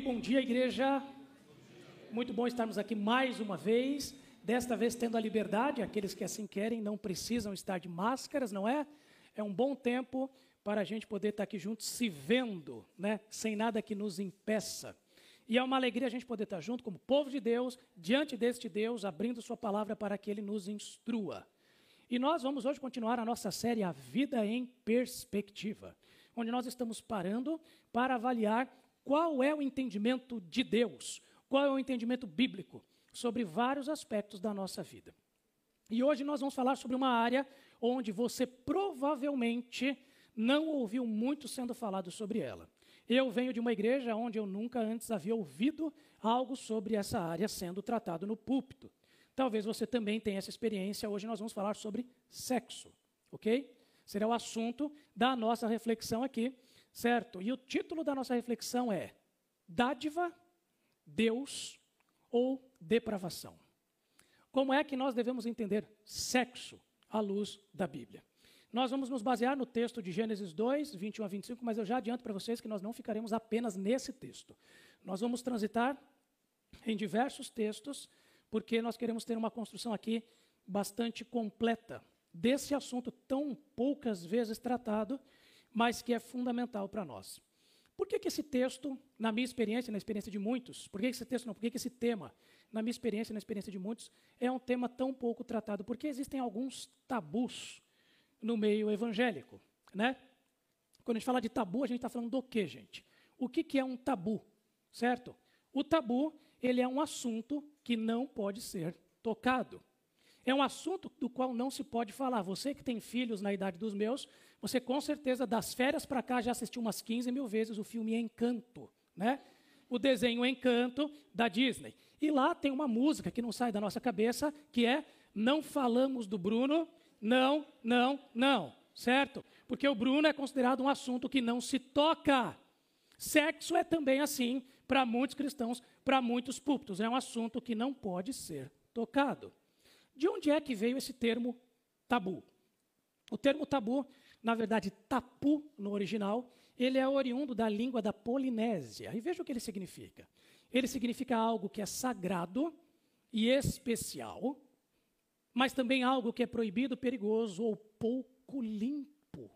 Bom dia, igreja. Muito bom estarmos aqui mais uma vez. Desta vez tendo a liberdade, aqueles que assim querem não precisam estar de máscaras, não é? É um bom tempo para a gente poder estar aqui juntos se vendo, né? Sem nada que nos impeça. E é uma alegria a gente poder estar junto como povo de Deus, diante deste Deus, abrindo sua palavra para que ele nos instrua. E nós vamos hoje continuar a nossa série A Vida em Perspectiva, onde nós estamos parando para avaliar qual é o entendimento de Deus, qual é o entendimento bíblico sobre vários aspectos da nossa vida. E hoje nós vamos falar sobre uma área onde você provavelmente não ouviu muito sendo falado sobre ela. Eu venho de uma igreja onde eu nunca antes havia ouvido algo sobre essa área sendo tratado no púlpito. Talvez você também tenha essa experiência. Hoje nós vamos falar sobre sexo, ok? Será o assunto da nossa reflexão aqui certo? E o título da nossa reflexão é Dádiva, Deus ou Depravação. Como é que nós devemos entender sexo à luz da Bíblia? Nós vamos nos basear no texto de Gênesis 2, 21 a 25, mas eu já adianto para vocês que nós não ficaremos apenas nesse texto. Nós vamos transitar em diversos textos, porque nós queremos ter uma construção aqui bastante completa desse assunto tão poucas vezes tratado mas que é fundamental para nós. Por que, que esse texto, na minha experiência, na experiência de muitos, por que esse texto não, por que, que esse tema, na minha experiência, na experiência de muitos, é um tema tão pouco tratado? Porque existem alguns tabus no meio evangélico, né? Quando a gente fala de tabu, a gente está falando do quê, gente? O que, que é um tabu, certo? O tabu, ele é um assunto que não pode ser tocado. É um assunto do qual não se pode falar. Você que tem filhos na idade dos meus, você com certeza das férias para cá já assistiu umas 15 mil vezes o filme Encanto, né? O desenho Encanto da Disney. E lá tem uma música que não sai da nossa cabeça, que é Não falamos do Bruno, não, não, não, certo? Porque o Bruno é considerado um assunto que não se toca. Sexo é também assim para muitos cristãos, para muitos púlpitos. É um assunto que não pode ser tocado. De onde é que veio esse termo tabu? O termo tabu, na verdade, tapu no original, ele é oriundo da língua da Polinésia. E veja o que ele significa. Ele significa algo que é sagrado e especial, mas também algo que é proibido, perigoso ou pouco limpo.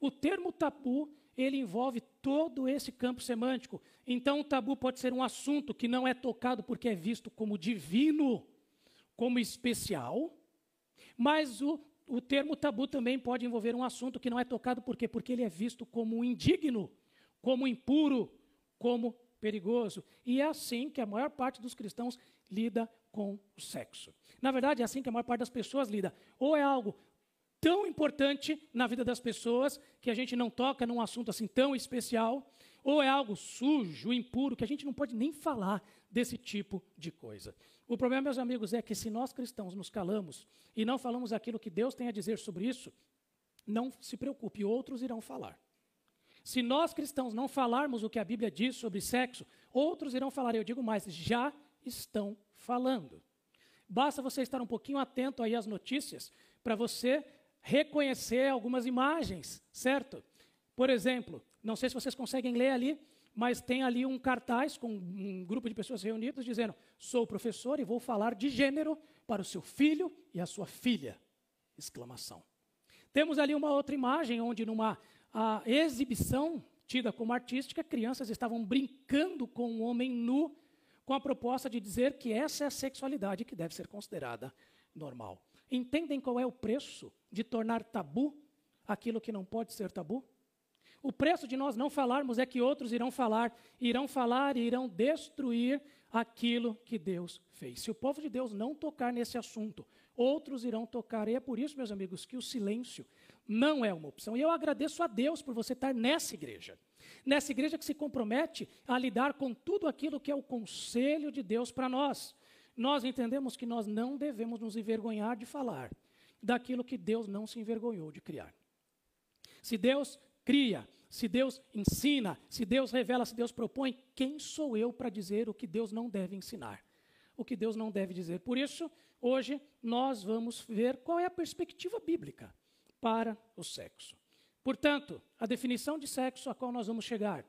O termo tabu, ele envolve todo esse campo semântico. Então, o tabu pode ser um assunto que não é tocado porque é visto como divino como especial, mas o, o termo tabu também pode envolver um assunto que não é tocado, por quê? Porque ele é visto como indigno, como impuro, como perigoso. E é assim que a maior parte dos cristãos lida com o sexo. Na verdade, é assim que a maior parte das pessoas lida. Ou é algo tão importante na vida das pessoas que a gente não toca num assunto assim tão especial, ou é algo sujo, impuro, que a gente não pode nem falar desse tipo de coisa. O problema, meus amigos, é que se nós cristãos nos calamos e não falamos aquilo que Deus tem a dizer sobre isso, não se preocupe, outros irão falar. Se nós cristãos não falarmos o que a Bíblia diz sobre sexo, outros irão falar. Eu digo mais, já estão falando. Basta você estar um pouquinho atento aí às notícias para você reconhecer algumas imagens, certo? Por exemplo, não sei se vocês conseguem ler ali, mas tem ali um cartaz com um grupo de pessoas reunidas dizendo: Sou professor e vou falar de gênero para o seu filho e a sua filha! Exclamação. Temos ali uma outra imagem onde, numa exibição tida como artística, crianças estavam brincando com um homem nu, com a proposta de dizer que essa é a sexualidade que deve ser considerada normal. Entendem qual é o preço de tornar tabu aquilo que não pode ser tabu? O preço de nós não falarmos é que outros irão falar, irão falar e irão destruir aquilo que Deus fez. Se o povo de Deus não tocar nesse assunto, outros irão tocar. E é por isso, meus amigos, que o silêncio não é uma opção. E eu agradeço a Deus por você estar nessa igreja. Nessa igreja que se compromete a lidar com tudo aquilo que é o conselho de Deus para nós. Nós entendemos que nós não devemos nos envergonhar de falar daquilo que Deus não se envergonhou de criar. Se Deus cria, se Deus ensina, se Deus revela, se Deus propõe, quem sou eu para dizer o que Deus não deve ensinar? O que Deus não deve dizer. Por isso, hoje nós vamos ver qual é a perspectiva bíblica para o sexo. Portanto, a definição de sexo a qual nós vamos chegar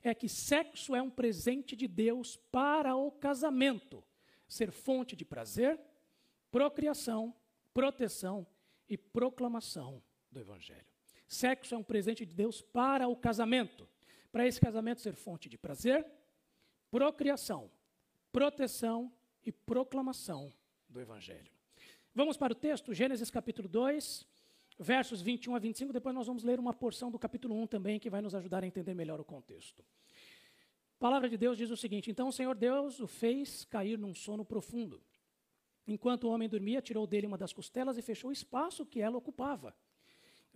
é que sexo é um presente de Deus para o casamento, ser fonte de prazer, procriação, proteção e proclamação do Evangelho. Sexo é um presente de Deus para o casamento, para esse casamento ser fonte de prazer, procriação, proteção e proclamação do Evangelho. Vamos para o texto, Gênesis capítulo 2, versos 21 a 25. Depois nós vamos ler uma porção do capítulo 1 também, que vai nos ajudar a entender melhor o contexto. A palavra de Deus diz o seguinte: Então o Senhor Deus o fez cair num sono profundo. Enquanto o homem dormia, tirou dele uma das costelas e fechou o espaço que ela ocupava.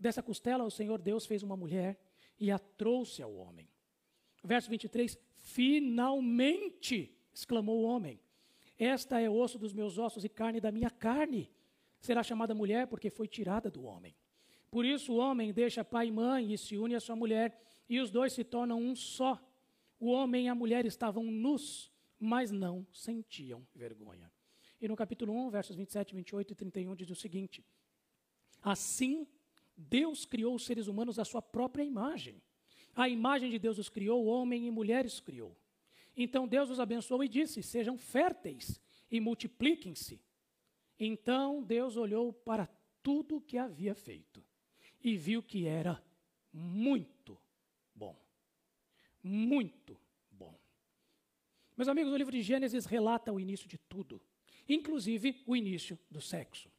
Dessa costela, o Senhor Deus fez uma mulher e a trouxe ao homem. Verso 23: Finalmente! exclamou o homem. Esta é osso dos meus ossos e carne da minha carne. Será chamada mulher porque foi tirada do homem. Por isso o homem deixa pai e mãe e se une à sua mulher, e os dois se tornam um só. O homem e a mulher estavam nus, mas não sentiam vergonha. E no capítulo 1, versos 27, 28 e 31 diz o seguinte: Assim Deus criou os seres humanos à sua própria imagem. A imagem de Deus os criou, homem e mulheres criou. Então Deus os abençoou e disse: Sejam férteis e multipliquem-se. Então Deus olhou para tudo que havia feito e viu que era muito bom. Muito bom. Meus amigos, o livro de Gênesis relata o início de tudo, inclusive o início do sexo.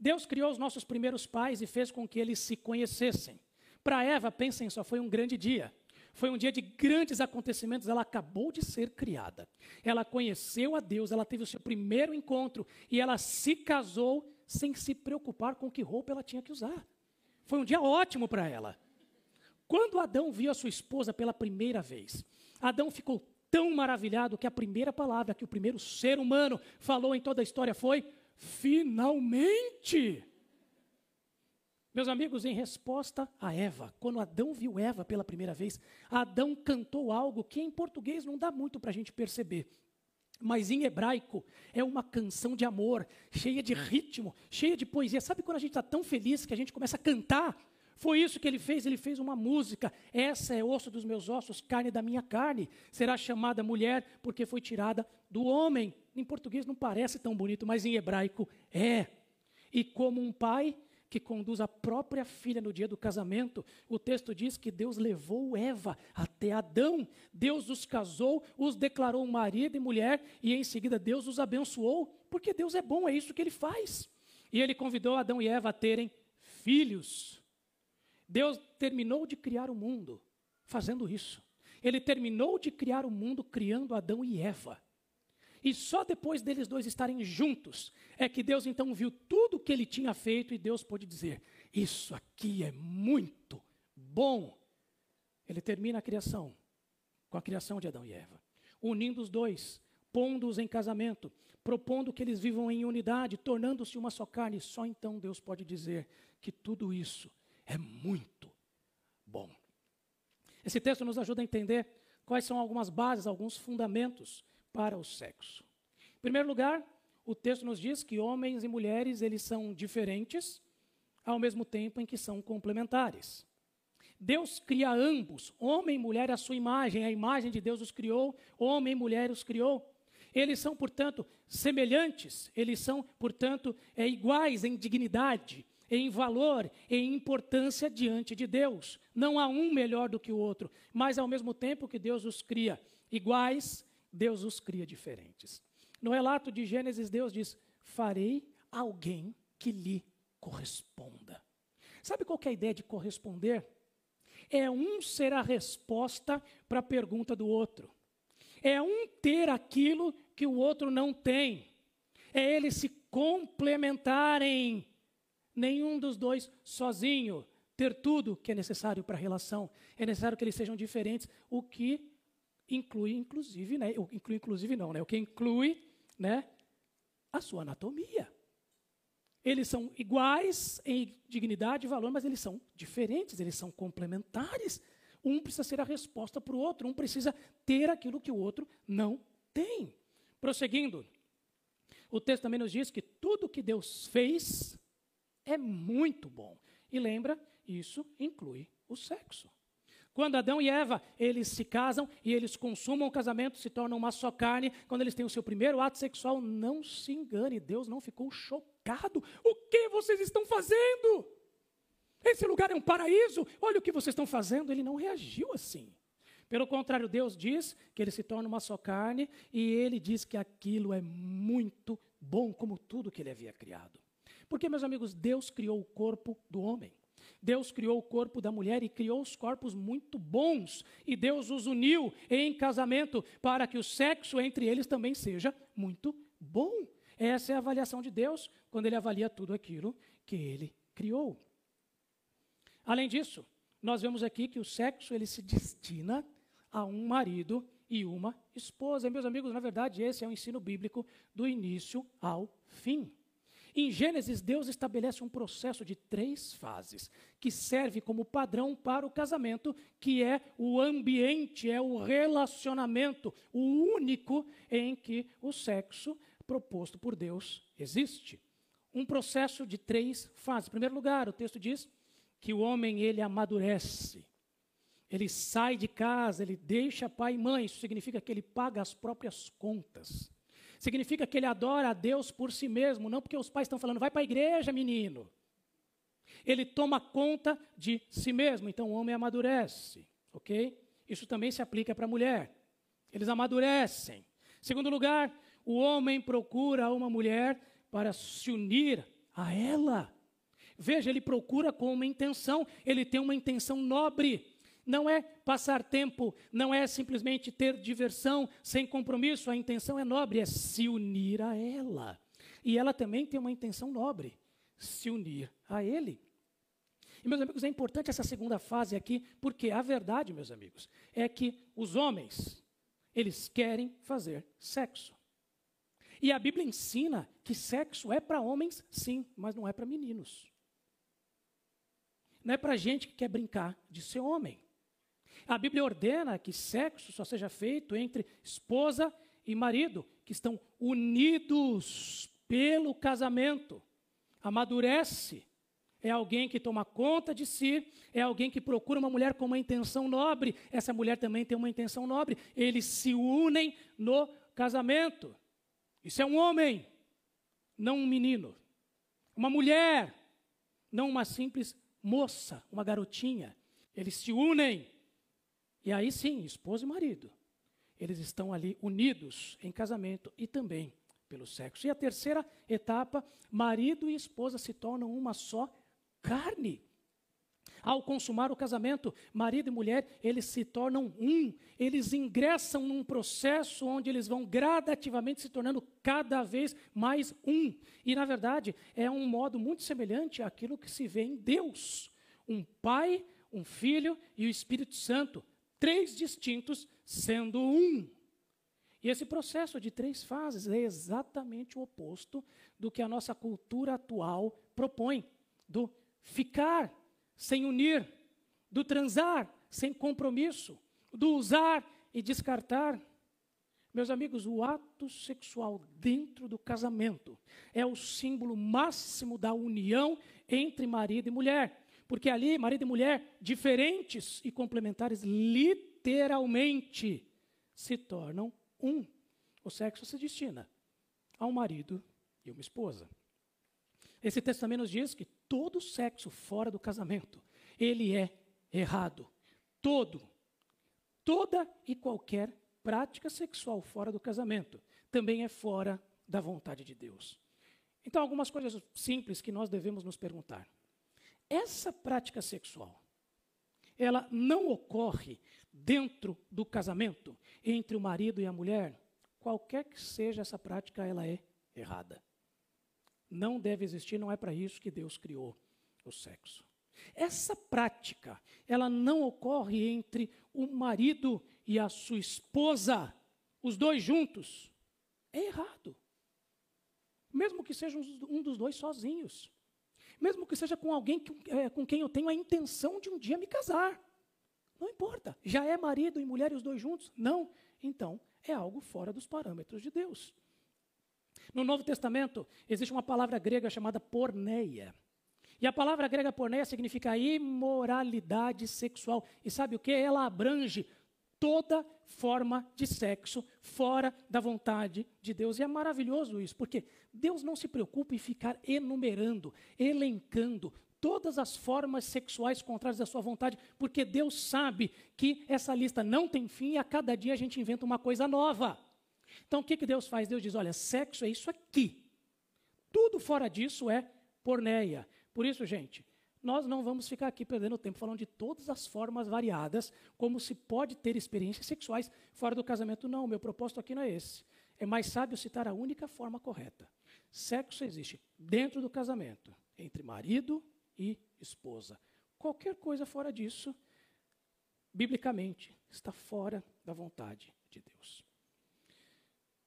Deus criou os nossos primeiros pais e fez com que eles se conhecessem. Para Eva, pensem só, foi um grande dia. Foi um dia de grandes acontecimentos. Ela acabou de ser criada. Ela conheceu a Deus, ela teve o seu primeiro encontro e ela se casou sem se preocupar com que roupa ela tinha que usar. Foi um dia ótimo para ela. Quando Adão viu a sua esposa pela primeira vez, Adão ficou tão maravilhado que a primeira palavra que o primeiro ser humano falou em toda a história foi: finalmente! Meus amigos, em resposta a Eva, quando Adão viu Eva pela primeira vez, Adão cantou algo que em português não dá muito para a gente perceber. Mas em hebraico é uma canção de amor, cheia de ritmo, cheia de poesia. Sabe quando a gente está tão feliz que a gente começa a cantar? Foi isso que ele fez, ele fez uma música. Essa é osso dos meus ossos, carne da minha carne. Será chamada mulher porque foi tirada do homem. Em português não parece tão bonito, mas em hebraico é. E como um pai que conduz a própria filha no dia do casamento, o texto diz que Deus levou Eva até Adão. Deus os casou, os declarou marido e mulher, e em seguida Deus os abençoou, porque Deus é bom, é isso que ele faz. E ele convidou Adão e Eva a terem filhos. Deus terminou de criar o mundo fazendo isso. Ele terminou de criar o mundo criando Adão e Eva. E só depois deles dois estarem juntos é que Deus então viu tudo o que ele tinha feito e Deus pôde dizer: Isso aqui é muito bom. Ele termina a criação com a criação de Adão e Eva, unindo os dois, pondo-os em casamento, propondo que eles vivam em unidade, tornando-se uma só carne. Só então Deus pode dizer que tudo isso é muito bom. Esse texto nos ajuda a entender quais são algumas bases, alguns fundamentos para o sexo. Em primeiro lugar, o texto nos diz que homens e mulheres eles são diferentes, ao mesmo tempo em que são complementares. Deus cria ambos, homem e mulher, a sua imagem, a imagem de Deus os criou, homem e mulher os criou. Eles são, portanto, semelhantes, eles são, portanto, é, iguais em dignidade, em valor, em importância diante de Deus. Não há um melhor do que o outro, mas ao mesmo tempo que Deus os cria iguais, Deus os cria diferentes. No relato de Gênesis, Deus diz: Farei alguém que lhe corresponda. Sabe qual é a ideia de corresponder? É um ser a resposta para a pergunta do outro. É um ter aquilo que o outro não tem. É eles se complementarem. Nenhum dos dois sozinho ter tudo que é necessário para a relação. É necessário que eles sejam diferentes, o que inclui inclusive, né, inclui inclusive não, né, o que inclui, né, a sua anatomia. Eles são iguais em dignidade e valor, mas eles são diferentes, eles são complementares. Um precisa ser a resposta para o outro, um precisa ter aquilo que o outro não tem. Prosseguindo, o texto também nos diz que tudo que Deus fez é muito bom. E lembra, isso inclui o sexo. Quando Adão e Eva, eles se casam e eles consumam o casamento, se tornam uma só carne, quando eles têm o seu primeiro ato sexual, não se engane, Deus não ficou chocado. O que vocês estão fazendo? Esse lugar é um paraíso, olha o que vocês estão fazendo. Ele não reagiu assim. Pelo contrário, Deus diz que ele se torna uma só carne e ele diz que aquilo é muito bom, como tudo que ele havia criado. Porque, meus amigos, Deus criou o corpo do homem. Deus criou o corpo da mulher e criou os corpos muito bons. E Deus os uniu em casamento para que o sexo entre eles também seja muito bom. Essa é a avaliação de Deus quando ele avalia tudo aquilo que ele criou. Além disso, nós vemos aqui que o sexo ele se destina a um marido e uma esposa. E, meus amigos, na verdade, esse é o ensino bíblico do início ao fim. Em Gênesis, Deus estabelece um processo de três fases, que serve como padrão para o casamento, que é o ambiente, é o relacionamento, o único em que o sexo proposto por Deus existe. Um processo de três fases. Em primeiro lugar, o texto diz que o homem ele amadurece. Ele sai de casa, ele deixa pai e mãe, isso significa que ele paga as próprias contas. Significa que ele adora a Deus por si mesmo, não porque os pais estão falando, vai para a igreja, menino. Ele toma conta de si mesmo, então o homem amadurece, ok? Isso também se aplica para a mulher. Eles amadurecem. Segundo lugar, o homem procura uma mulher para se unir a ela. Veja, ele procura com uma intenção, ele tem uma intenção nobre não é passar tempo, não é simplesmente ter diversão sem compromisso, a intenção é nobre, é se unir a ela. E ela também tem uma intenção nobre, se unir a ele. E, meus amigos, é importante essa segunda fase aqui, porque a verdade, meus amigos, é que os homens, eles querem fazer sexo. E a Bíblia ensina que sexo é para homens, sim, mas não é para meninos. Não é para gente que quer brincar de ser homem. A Bíblia ordena que sexo só seja feito entre esposa e marido, que estão unidos pelo casamento. Amadurece. É alguém que toma conta de si, é alguém que procura uma mulher com uma intenção nobre. Essa mulher também tem uma intenção nobre. Eles se unem no casamento. Isso é um homem, não um menino. Uma mulher, não uma simples moça, uma garotinha. Eles se unem e aí sim, esposa e marido, eles estão ali unidos em casamento e também pelo sexo. E a terceira etapa, marido e esposa se tornam uma só carne. Ao consumar o casamento, marido e mulher, eles se tornam um, eles ingressam num processo onde eles vão gradativamente se tornando cada vez mais um. E, na verdade, é um modo muito semelhante àquilo que se vê em Deus: um pai, um filho e o Espírito Santo três distintos sendo um. E esse processo de três fases é exatamente o oposto do que a nossa cultura atual propõe: do ficar sem unir, do transar sem compromisso, do usar e descartar. Meus amigos, o ato sexual dentro do casamento é o símbolo máximo da união entre marido e mulher. Porque ali, marido e mulher, diferentes e complementares, literalmente se tornam um. O sexo se destina a um marido e uma esposa. Esse texto também nos diz que todo sexo fora do casamento, ele é errado. Todo. Toda e qualquer prática sexual fora do casamento também é fora da vontade de Deus. Então, algumas coisas simples que nós devemos nos perguntar. Essa prática sexual, ela não ocorre dentro do casamento entre o marido e a mulher. Qualquer que seja essa prática, ela é errada. Não deve existir, não é para isso que Deus criou o sexo. Essa prática, ela não ocorre entre o marido e a sua esposa, os dois juntos. É errado. Mesmo que seja um dos dois sozinhos mesmo que seja com alguém que, é, com quem eu tenho a intenção de um dia me casar. Não importa. Já é marido e mulher e os dois juntos? Não. Então, é algo fora dos parâmetros de Deus. No Novo Testamento, existe uma palavra grega chamada porneia. E a palavra grega porneia significa imoralidade sexual. E sabe o que? Ela abrange toda forma de sexo fora da vontade de Deus. E é maravilhoso isso, porque Deus não se preocupa em ficar enumerando, elencando todas as formas sexuais contrárias à sua vontade, porque Deus sabe que essa lista não tem fim e a cada dia a gente inventa uma coisa nova. Então o que, que Deus faz? Deus diz: olha, sexo é isso aqui. Tudo fora disso é porneia. Por isso, gente, nós não vamos ficar aqui perdendo tempo falando de todas as formas variadas, como se pode ter experiências sexuais fora do casamento. Não, meu propósito aqui não é esse. É mais sábio citar a única forma correta. Sexo existe dentro do casamento, entre marido e esposa. Qualquer coisa fora disso, biblicamente, está fora da vontade de Deus.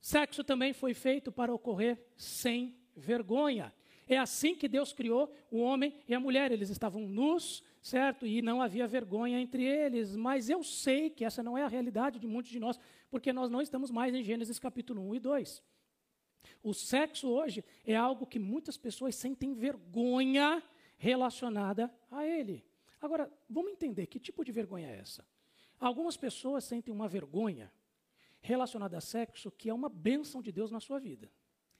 Sexo também foi feito para ocorrer sem vergonha. É assim que Deus criou o homem e a mulher. Eles estavam nus, certo? E não havia vergonha entre eles. Mas eu sei que essa não é a realidade de muitos de nós, porque nós não estamos mais em Gênesis capítulo 1 e 2. O sexo hoje é algo que muitas pessoas sentem vergonha relacionada a ele. Agora, vamos entender que tipo de vergonha é essa? Algumas pessoas sentem uma vergonha relacionada a sexo que é uma bênção de Deus na sua vida.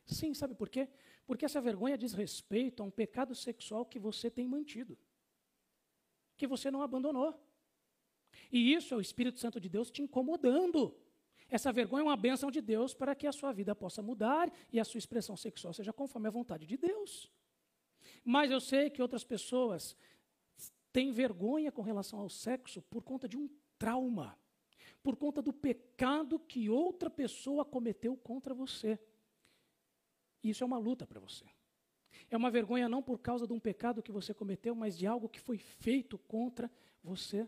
Sim, sabe por quê? Porque essa vergonha diz respeito a um pecado sexual que você tem mantido, que você não abandonou. E isso é o Espírito Santo de Deus te incomodando. Essa vergonha é uma bênção de Deus para que a sua vida possa mudar e a sua expressão sexual seja conforme a vontade de Deus. Mas eu sei que outras pessoas têm vergonha com relação ao sexo por conta de um trauma, por conta do pecado que outra pessoa cometeu contra você. Isso é uma luta para você. É uma vergonha não por causa de um pecado que você cometeu, mas de algo que foi feito contra você.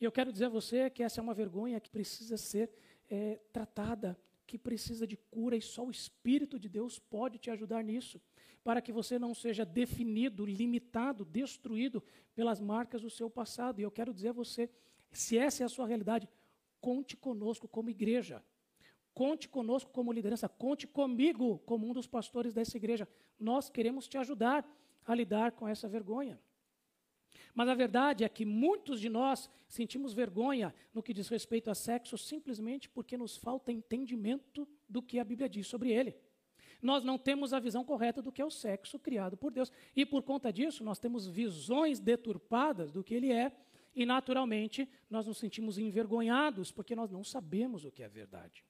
E eu quero dizer a você que essa é uma vergonha que precisa ser é, tratada, que precisa de cura, e só o Espírito de Deus pode te ajudar nisso para que você não seja definido, limitado, destruído pelas marcas do seu passado. E eu quero dizer a você, se essa é a sua realidade, conte conosco como igreja. Conte conosco como liderança, conte comigo como um dos pastores dessa igreja. Nós queremos te ajudar a lidar com essa vergonha. Mas a verdade é que muitos de nós sentimos vergonha no que diz respeito a sexo simplesmente porque nos falta entendimento do que a Bíblia diz sobre ele nós não temos a visão correta do que é o sexo criado por Deus. E por conta disso, nós temos visões deturpadas do que ele é, e naturalmente nós nos sentimos envergonhados porque nós não sabemos o que é verdade.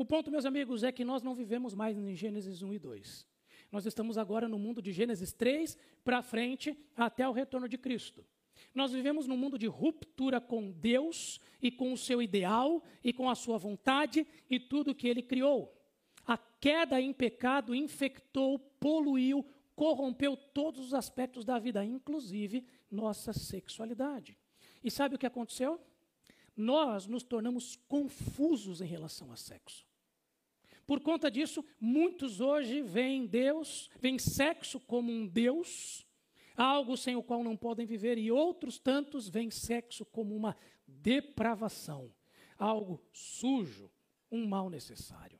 O ponto, meus amigos, é que nós não vivemos mais em Gênesis 1 e 2. Nós estamos agora no mundo de Gênesis 3 para frente até o retorno de Cristo. Nós vivemos num mundo de ruptura com Deus e com o seu ideal e com a sua vontade e tudo que ele criou. A queda em pecado infectou, poluiu, corrompeu todos os aspectos da vida, inclusive nossa sexualidade. E sabe o que aconteceu? Nós nos tornamos confusos em relação a sexo. Por conta disso, muitos hoje veem Deus, veem sexo como um Deus, algo sem o qual não podem viver, e outros tantos veem sexo como uma depravação, algo sujo, um mal necessário.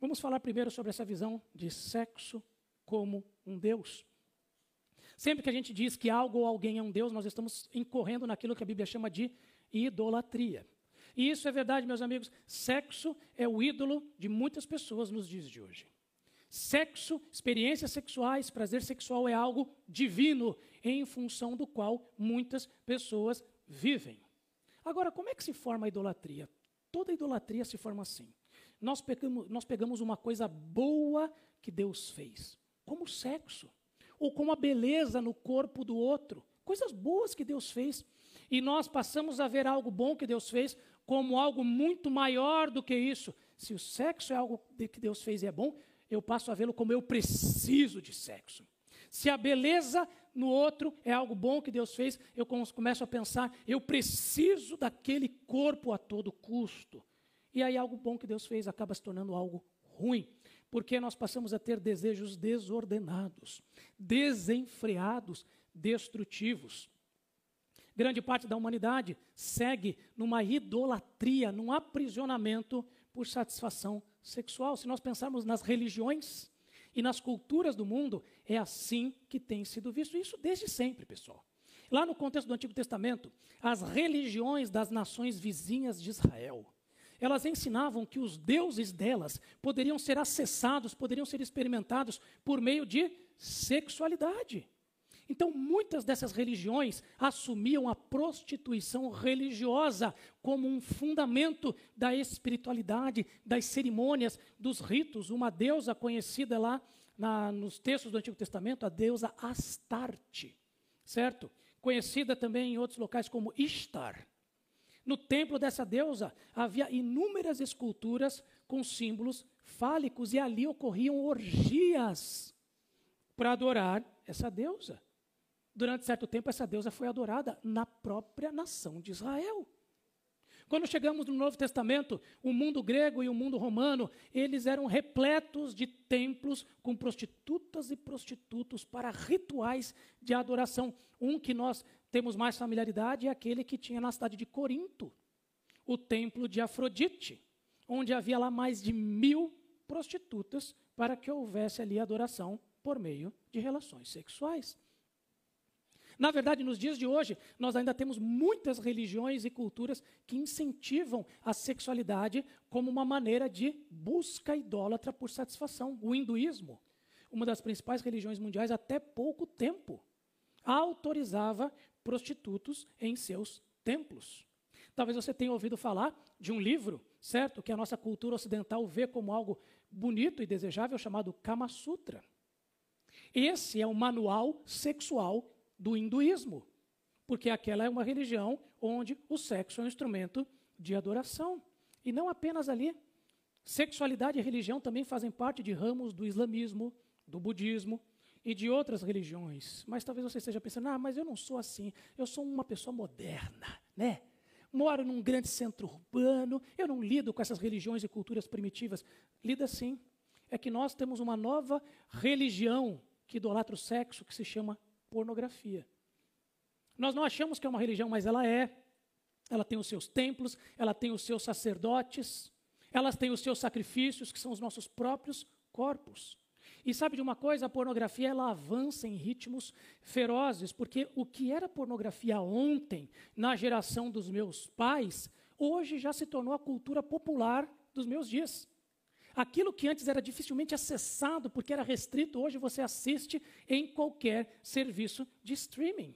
Vamos falar primeiro sobre essa visão de sexo como um Deus. Sempre que a gente diz que algo ou alguém é um Deus, nós estamos incorrendo naquilo que a Bíblia chama de idolatria. E isso é verdade, meus amigos. Sexo é o ídolo de muitas pessoas nos dias de hoje. Sexo, experiências sexuais, prazer sexual é algo divino, em função do qual muitas pessoas vivem. Agora, como é que se forma a idolatria? Toda idolatria se forma assim nós pegamos, nós pegamos uma coisa boa que Deus fez, como o sexo, ou como a beleza no corpo do outro, coisas boas que Deus fez, e nós passamos a ver algo bom que Deus fez como algo muito maior do que isso. Se o sexo é algo que Deus fez e é bom, eu passo a vê-lo como eu preciso de sexo. Se a beleza no outro é algo bom que Deus fez, eu começo a pensar, eu preciso daquele corpo a todo custo. E aí algo bom que Deus fez acaba se tornando algo ruim, porque nós passamos a ter desejos desordenados, desenfreados, destrutivos. Grande parte da humanidade segue numa idolatria, num aprisionamento por satisfação sexual. Se nós pensarmos nas religiões, E nas culturas do mundo é assim que tem sido visto. Isso desde sempre, pessoal. Lá no contexto do Antigo Testamento, as religiões das nações vizinhas de Israel, elas ensinavam que os deuses delas poderiam ser acessados, poderiam ser experimentados por meio de sexualidade. Então, muitas dessas religiões assumiam a prostituição religiosa como um fundamento da espiritualidade, das cerimônias, dos ritos. Uma deusa conhecida lá na, nos textos do Antigo Testamento, a deusa Astarte, certo? Conhecida também em outros locais como Ishtar. No templo dessa deusa havia inúmeras esculturas com símbolos fálicos e ali ocorriam orgias para adorar essa deusa. Durante certo tempo, essa deusa foi adorada na própria nação de Israel. Quando chegamos no Novo Testamento, o mundo grego e o mundo romano, eles eram repletos de templos com prostitutas e prostitutos para rituais de adoração. Um que nós temos mais familiaridade é aquele que tinha na cidade de Corinto, o templo de Afrodite, onde havia lá mais de mil prostitutas para que houvesse ali adoração por meio de relações sexuais. Na verdade, nos dias de hoje, nós ainda temos muitas religiões e culturas que incentivam a sexualidade como uma maneira de busca idólatra por satisfação. O hinduísmo, uma das principais religiões mundiais até pouco tempo, autorizava prostitutos em seus templos. Talvez você tenha ouvido falar de um livro, certo, que a nossa cultura ocidental vê como algo bonito e desejável, chamado Kama Sutra. Esse é o manual sexual do hinduísmo, porque aquela é uma religião onde o sexo é um instrumento de adoração. E não apenas ali. Sexualidade e religião também fazem parte de ramos do islamismo, do budismo e de outras religiões. Mas talvez você esteja pensando, ah, mas eu não sou assim, eu sou uma pessoa moderna, né? Moro num grande centro urbano, eu não lido com essas religiões e culturas primitivas. Lida sim. É que nós temos uma nova religião que idolatra o sexo, que se chama pornografia. Nós não achamos que é uma religião, mas ela é. Ela tem os seus templos, ela tem os seus sacerdotes, elas têm os seus sacrifícios, que são os nossos próprios corpos. E sabe de uma coisa? A pornografia ela avança em ritmos ferozes, porque o que era pornografia ontem, na geração dos meus pais, hoje já se tornou a cultura popular dos meus dias. Aquilo que antes era dificilmente acessado porque era restrito, hoje você assiste em qualquer serviço de streaming.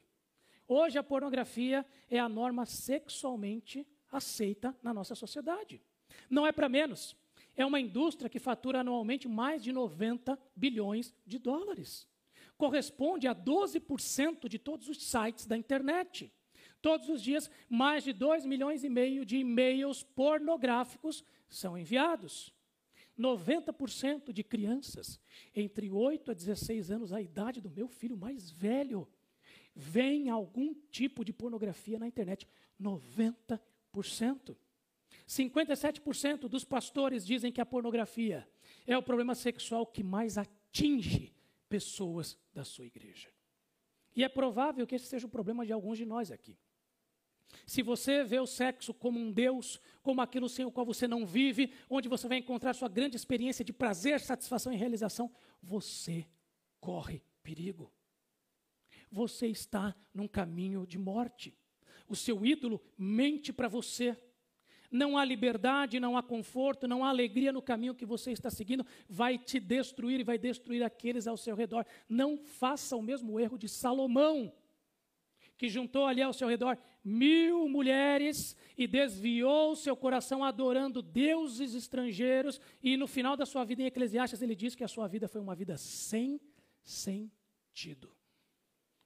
Hoje a pornografia é a norma sexualmente aceita na nossa sociedade. Não é para menos. É uma indústria que fatura anualmente mais de 90 bilhões de dólares. Corresponde a 12% de todos os sites da internet. Todos os dias, mais de 2 milhões e meio de e-mails pornográficos são enviados. 90% de crianças entre 8 a 16 anos, a idade do meu filho mais velho, veem algum tipo de pornografia na internet. 90%. 57% dos pastores dizem que a pornografia é o problema sexual que mais atinge pessoas da sua igreja. E é provável que esse seja o problema de alguns de nós aqui. Se você vê o sexo como um Deus, como aquilo sem o qual você não vive, onde você vai encontrar sua grande experiência de prazer, satisfação e realização, você corre perigo. Você está num caminho de morte. O seu ídolo mente para você. Não há liberdade, não há conforto, não há alegria no caminho que você está seguindo, vai te destruir e vai destruir aqueles ao seu redor. Não faça o mesmo erro de Salomão que juntou ali ao seu redor mil mulheres e desviou seu coração adorando deuses estrangeiros, e no final da sua vida em Eclesiastes ele diz que a sua vida foi uma vida sem sentido,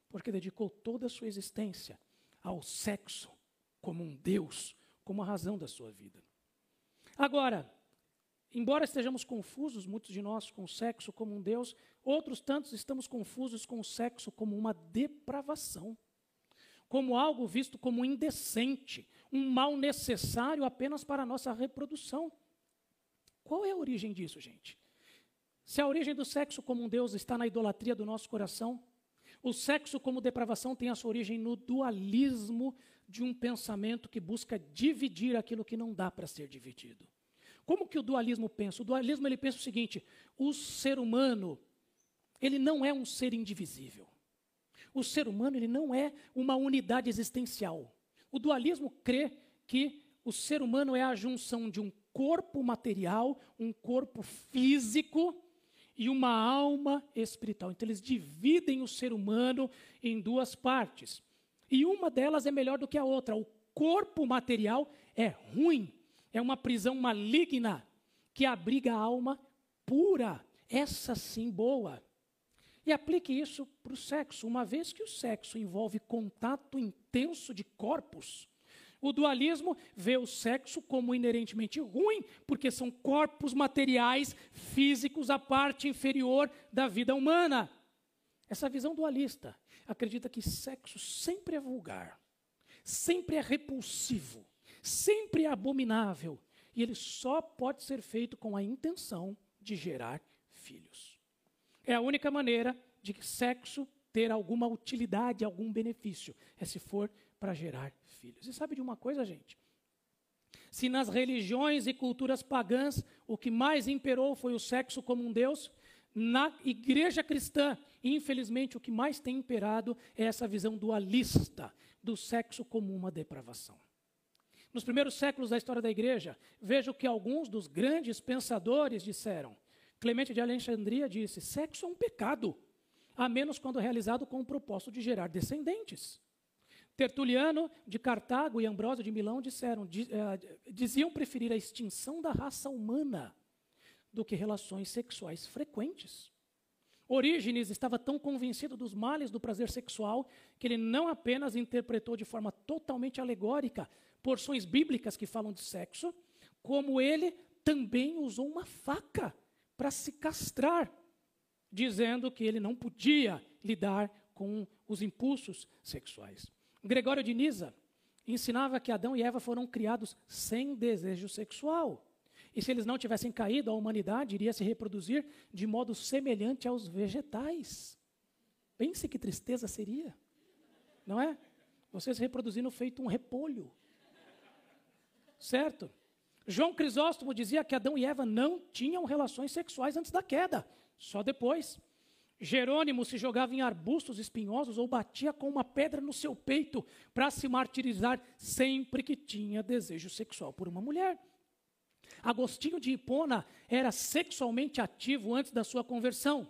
porque dedicou toda a sua existência ao sexo como um Deus, como a razão da sua vida. Agora, embora estejamos confusos, muitos de nós, com o sexo como um Deus, outros tantos estamos confusos com o sexo como uma depravação como algo visto como indecente, um mal necessário apenas para a nossa reprodução. Qual é a origem disso, gente? Se a origem do sexo como um Deus está na idolatria do nosso coração, o sexo como depravação tem a sua origem no dualismo de um pensamento que busca dividir aquilo que não dá para ser dividido. Como que o dualismo pensa? O dualismo ele pensa o seguinte: o ser humano ele não é um ser indivisível. O ser humano ele não é uma unidade existencial. O dualismo crê que o ser humano é a junção de um corpo material, um corpo físico e uma alma espiritual. Então eles dividem o ser humano em duas partes. E uma delas é melhor do que a outra. O corpo material é ruim, é uma prisão maligna que abriga a alma pura, essa sim boa. E aplique isso para o sexo. Uma vez que o sexo envolve contato intenso de corpos, o dualismo vê o sexo como inerentemente ruim, porque são corpos materiais, físicos, a parte inferior da vida humana. Essa visão dualista acredita que sexo sempre é vulgar, sempre é repulsivo, sempre é abominável, e ele só pode ser feito com a intenção de gerar filhos. É a única maneira de sexo ter alguma utilidade, algum benefício, é se for para gerar filhos. E sabe de uma coisa, gente? Se nas religiões e culturas pagãs o que mais imperou foi o sexo como um Deus, na igreja cristã, infelizmente, o que mais tem imperado é essa visão dualista do sexo como uma depravação. Nos primeiros séculos da história da igreja, veja o que alguns dos grandes pensadores disseram. Clemente de Alexandria disse: sexo é um pecado, a menos quando realizado com o propósito de gerar descendentes. Tertuliano de Cartago e Ambrósio de Milão disseram, uh, diziam preferir a extinção da raça humana do que relações sexuais frequentes. Orígenes estava tão convencido dos males do prazer sexual que ele não apenas interpretou de forma totalmente alegórica porções bíblicas que falam de sexo, como ele também usou uma faca para se castrar, dizendo que ele não podia lidar com os impulsos sexuais. Gregório de Nisa ensinava que Adão e Eva foram criados sem desejo sexual. E se eles não tivessem caído, a humanidade iria se reproduzir de modo semelhante aos vegetais. Pense que tristeza seria, não é? Vocês reproduzindo feito um repolho. Certo? João Crisóstomo dizia que Adão e Eva não tinham relações sexuais antes da queda, só depois. Jerônimo se jogava em arbustos espinhosos ou batia com uma pedra no seu peito para se martirizar sempre que tinha desejo sexual por uma mulher. Agostinho de Hipona era sexualmente ativo antes da sua conversão.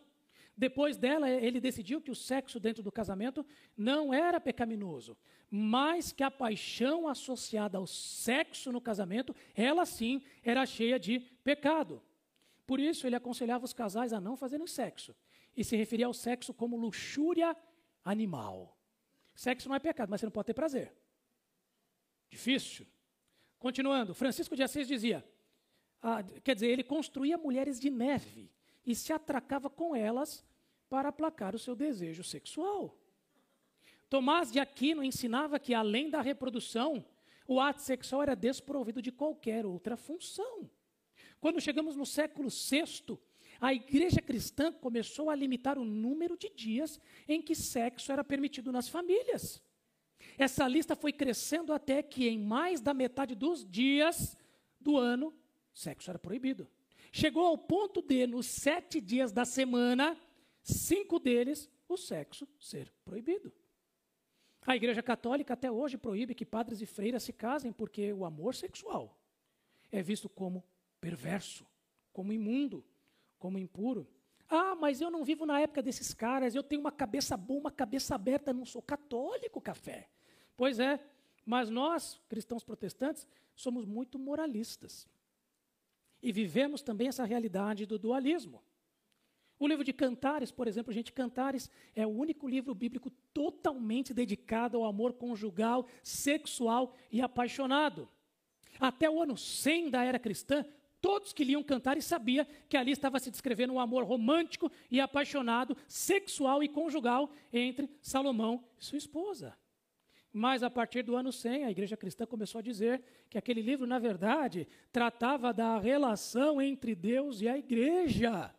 Depois dela, ele decidiu que o sexo dentro do casamento não era pecaminoso, mas que a paixão associada ao sexo no casamento, ela sim era cheia de pecado. Por isso, ele aconselhava os casais a não fazerem sexo e se referia ao sexo como luxúria animal. Sexo não é pecado, mas você não pode ter prazer. Difícil. Continuando, Francisco de Assis dizia: ah, quer dizer, ele construía mulheres de neve e se atracava com elas para aplacar o seu desejo sexual. Tomás de Aquino ensinava que, além da reprodução, o ato sexual era desprovido de qualquer outra função. Quando chegamos no século VI, a igreja cristã começou a limitar o número de dias em que sexo era permitido nas famílias. Essa lista foi crescendo até que, em mais da metade dos dias do ano, sexo era proibido. Chegou ao ponto de, nos sete dias da semana, cinco deles, o sexo ser proibido. A Igreja Católica até hoje proíbe que padres e freiras se casem porque o amor sexual é visto como perverso, como imundo, como impuro. Ah, mas eu não vivo na época desses caras, eu tenho uma cabeça boa, uma cabeça aberta, não sou católico, café. Pois é, mas nós, cristãos protestantes, somos muito moralistas. E vivemos também essa realidade do dualismo. O livro de Cantares, por exemplo, gente, Cantares é o único livro bíblico totalmente dedicado ao amor conjugal, sexual e apaixonado. Até o ano 100 da era cristã, todos que liam Cantares sabiam que ali estava se descrevendo um amor romântico e apaixonado, sexual e conjugal entre Salomão e sua esposa. Mas a partir do ano 100, a igreja cristã começou a dizer que aquele livro, na verdade, tratava da relação entre Deus e a igreja.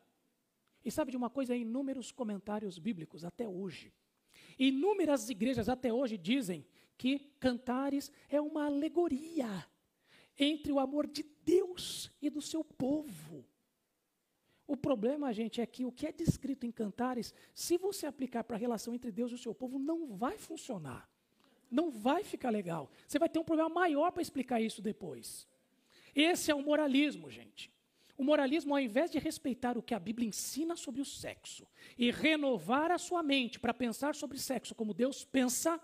E sabe de uma coisa? Inúmeros comentários bíblicos até hoje. Inúmeras igrejas até hoje dizem que Cantares é uma alegoria. entre o amor de Deus e do seu povo. O problema, gente, é que o que é descrito em Cantares, se você aplicar para a relação entre Deus e o seu povo, não vai funcionar. Não vai ficar legal. Você vai ter um problema maior para explicar isso depois. Esse é o moralismo, gente. O moralismo, ao invés de respeitar o que a Bíblia ensina sobre o sexo e renovar a sua mente para pensar sobre sexo como Deus pensa,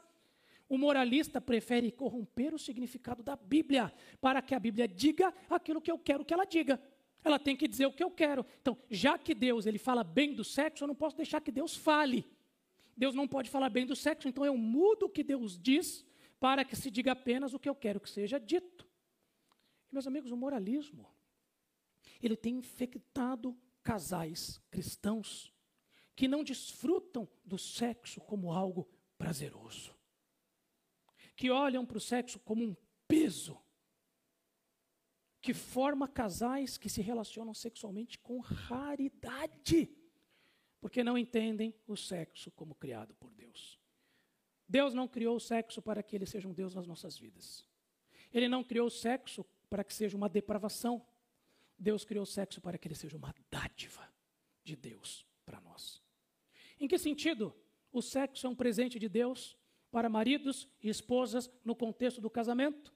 o moralista prefere corromper o significado da Bíblia para que a Bíblia diga aquilo que eu quero que ela diga. Ela tem que dizer o que eu quero. Então, já que Deus ele fala bem do sexo, eu não posso deixar que Deus fale. Deus não pode falar bem do sexo, então eu mudo o que Deus diz para que se diga apenas o que eu quero que seja dito. E, meus amigos, o moralismo ele tem infectado casais cristãos que não desfrutam do sexo como algo prazeroso, que olham para o sexo como um peso, que forma casais que se relacionam sexualmente com raridade, porque não entendem o sexo como criado por Deus. Deus não criou o sexo para que ele seja um Deus nas nossas vidas. Ele não criou o sexo para que seja uma depravação. Deus criou o sexo para que ele seja uma dádiva de Deus para nós. Em que sentido o sexo é um presente de Deus para maridos e esposas no contexto do casamento?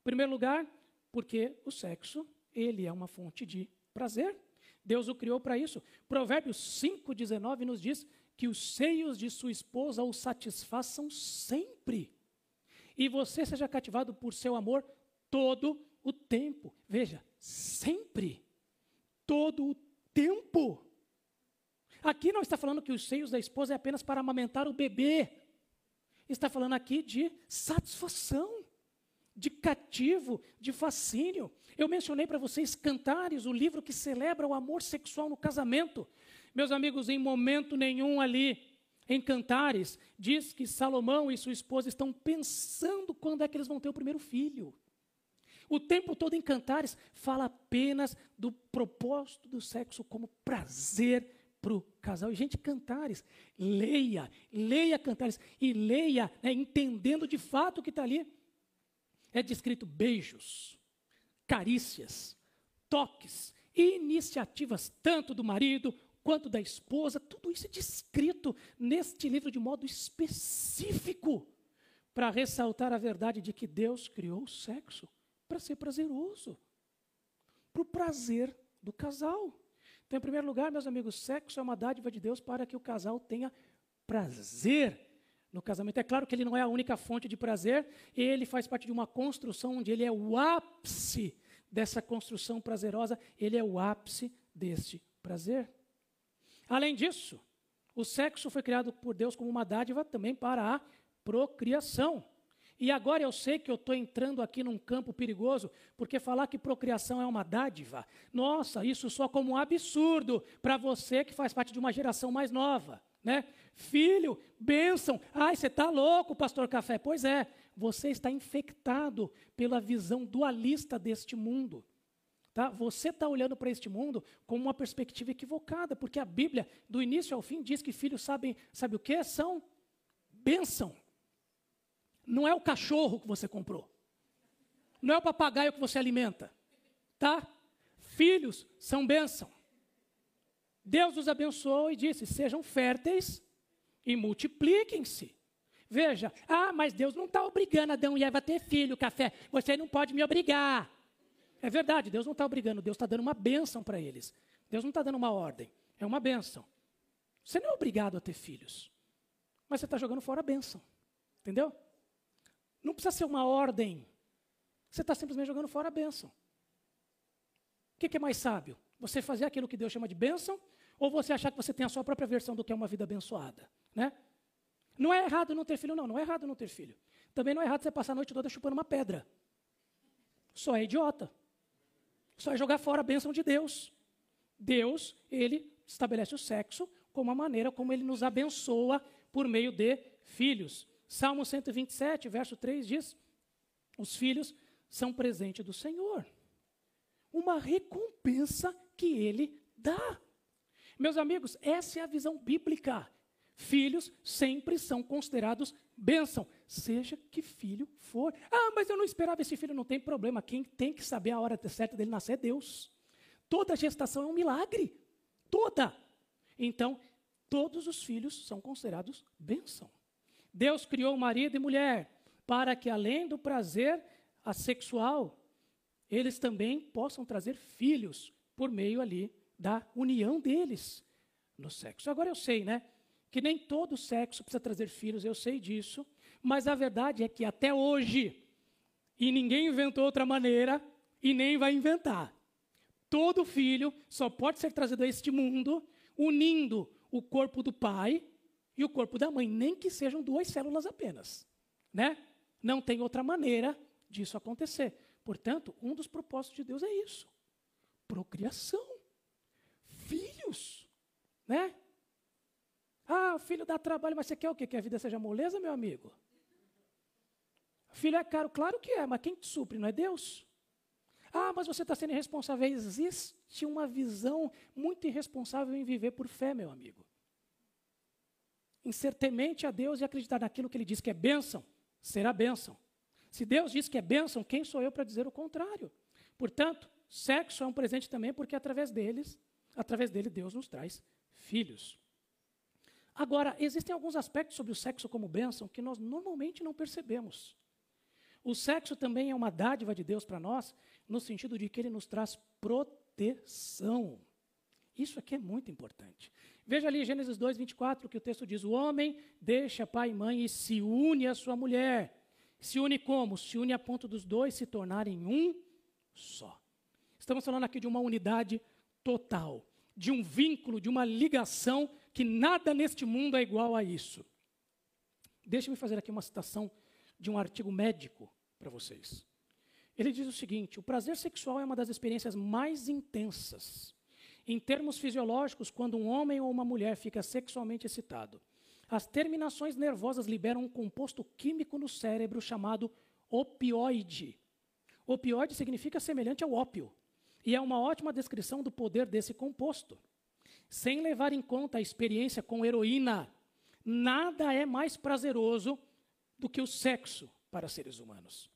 Em primeiro lugar, porque o sexo, ele é uma fonte de prazer. Deus o criou para isso. Provérbios 5:19 nos diz que os seios de sua esposa o satisfaçam sempre. E você seja cativado por seu amor todo o tempo. Veja, sempre, todo o tempo. Aqui não está falando que os seios da esposa é apenas para amamentar o bebê. Está falando aqui de satisfação, de cativo, de fascínio. Eu mencionei para vocês Cantares, o livro que celebra o amor sexual no casamento. Meus amigos, em momento nenhum ali, em Cantares, diz que Salomão e sua esposa estão pensando quando é que eles vão ter o primeiro filho. O tempo todo em Cantares fala apenas do propósito do sexo como prazer para o casal. E, gente, Cantares, leia, leia Cantares e leia, né, entendendo de fato o que está ali. É descrito beijos, carícias, toques, iniciativas tanto do marido quanto da esposa, tudo isso é descrito neste livro de modo específico para ressaltar a verdade de que Deus criou o sexo para ser prazeroso, para o prazer do casal. Então, em primeiro lugar, meus amigos, sexo é uma dádiva de Deus para que o casal tenha prazer no casamento. É claro que ele não é a única fonte de prazer, ele faz parte de uma construção onde ele é o ápice dessa construção prazerosa, ele é o ápice deste prazer. Além disso, o sexo foi criado por Deus como uma dádiva também para a procriação. E agora eu sei que eu estou entrando aqui num campo perigoso, porque falar que procriação é uma dádiva, nossa, isso só como um absurdo para você que faz parte de uma geração mais nova. Né? Filho, bênção, ai, você está louco, pastor Café. Pois é, você está infectado pela visão dualista deste mundo. Tá? Você está olhando para este mundo com uma perspectiva equivocada, porque a Bíblia, do início ao fim, diz que filhos sabem, sabe o que? São bênção. Não é o cachorro que você comprou. Não é o papagaio que você alimenta. Tá? Filhos são bênção. Deus os abençoou e disse: sejam férteis e multipliquem-se. Veja, ah, mas Deus não está obrigando Adão e Eva a ter filho, café. Você não pode me obrigar. É verdade, Deus não está obrigando, Deus está dando uma bênção para eles. Deus não está dando uma ordem, é uma bênção. Você não é obrigado a ter filhos, mas você está jogando fora a bênção. Entendeu? Não precisa ser uma ordem. Você está simplesmente jogando fora a bênção. O que, é mais sábio? Você fazer aquilo que Deus chama de bênção ou você achar que você tem a sua própria versão do que é uma vida abençoada? Né? Não é errado não ter filho, não. Não é errado não ter filho. Também não é errado você passar a noite toda chupando uma pedra. Só é idiota. Só é jogar fora a bênção de Deus. Deus, ele estabelece o sexo como a maneira como ele nos abençoa por meio de filhos. Salmo 127, verso 3 diz: Os filhos são presente do Senhor. Uma recompensa que ele dá. Meus amigos, essa é a visão bíblica. Filhos sempre são considerados bênção, seja que filho for. Ah, mas eu não esperava esse filho, não tem problema. Quem tem que saber a hora certa dele nascer é Deus. Toda gestação é um milagre. Toda. Então, todos os filhos são considerados bênção. Deus criou marido e mulher para que, além do prazer sexual, eles também possam trazer filhos por meio ali da união deles no sexo. Agora eu sei, né? Que nem todo sexo precisa trazer filhos, eu sei disso, mas a verdade é que até hoje, e ninguém inventou outra maneira, e nem vai inventar. Todo filho só pode ser trazido a este mundo unindo o corpo do pai e o corpo da mãe, nem que sejam duas células apenas, né? Não tem outra maneira disso acontecer. Portanto, um dos propósitos de Deus é isso: procriação, filhos, né? Ah, filho dá trabalho, mas você quer o quê? Que a vida seja moleza, meu amigo? Filho é caro, claro que é, mas quem te supre não é Deus? Ah, mas você está sendo irresponsável. Existe uma visão muito irresponsável em viver por fé, meu amigo. Em ser temente a Deus e acreditar naquilo que Ele diz que é bênção, será bênção. Se Deus diz que é bênção, quem sou eu para dizer o contrário? Portanto, sexo é um presente também porque através deles, através dele Deus nos traz filhos. Agora, existem alguns aspectos sobre o sexo como bênção que nós normalmente não percebemos. O sexo também é uma dádiva de Deus para nós, no sentido de que ele nos traz proteção. Isso aqui é muito importante. Veja ali Gênesis 2, 24, que o texto diz: O homem deixa pai e mãe e se une à sua mulher se une como? Se une a ponto dos dois se tornarem um só. Estamos falando aqui de uma unidade total, de um vínculo, de uma ligação que nada neste mundo é igual a isso. Deixe-me fazer aqui uma citação de um artigo médico para vocês. Ele diz o seguinte: o prazer sexual é uma das experiências mais intensas. Em termos fisiológicos, quando um homem ou uma mulher fica sexualmente excitado, as terminações nervosas liberam um composto químico no cérebro chamado opioide. Opioide significa semelhante ao ópio, e é uma ótima descrição do poder desse composto. Sem levar em conta a experiência com heroína, nada é mais prazeroso do que o sexo para seres humanos.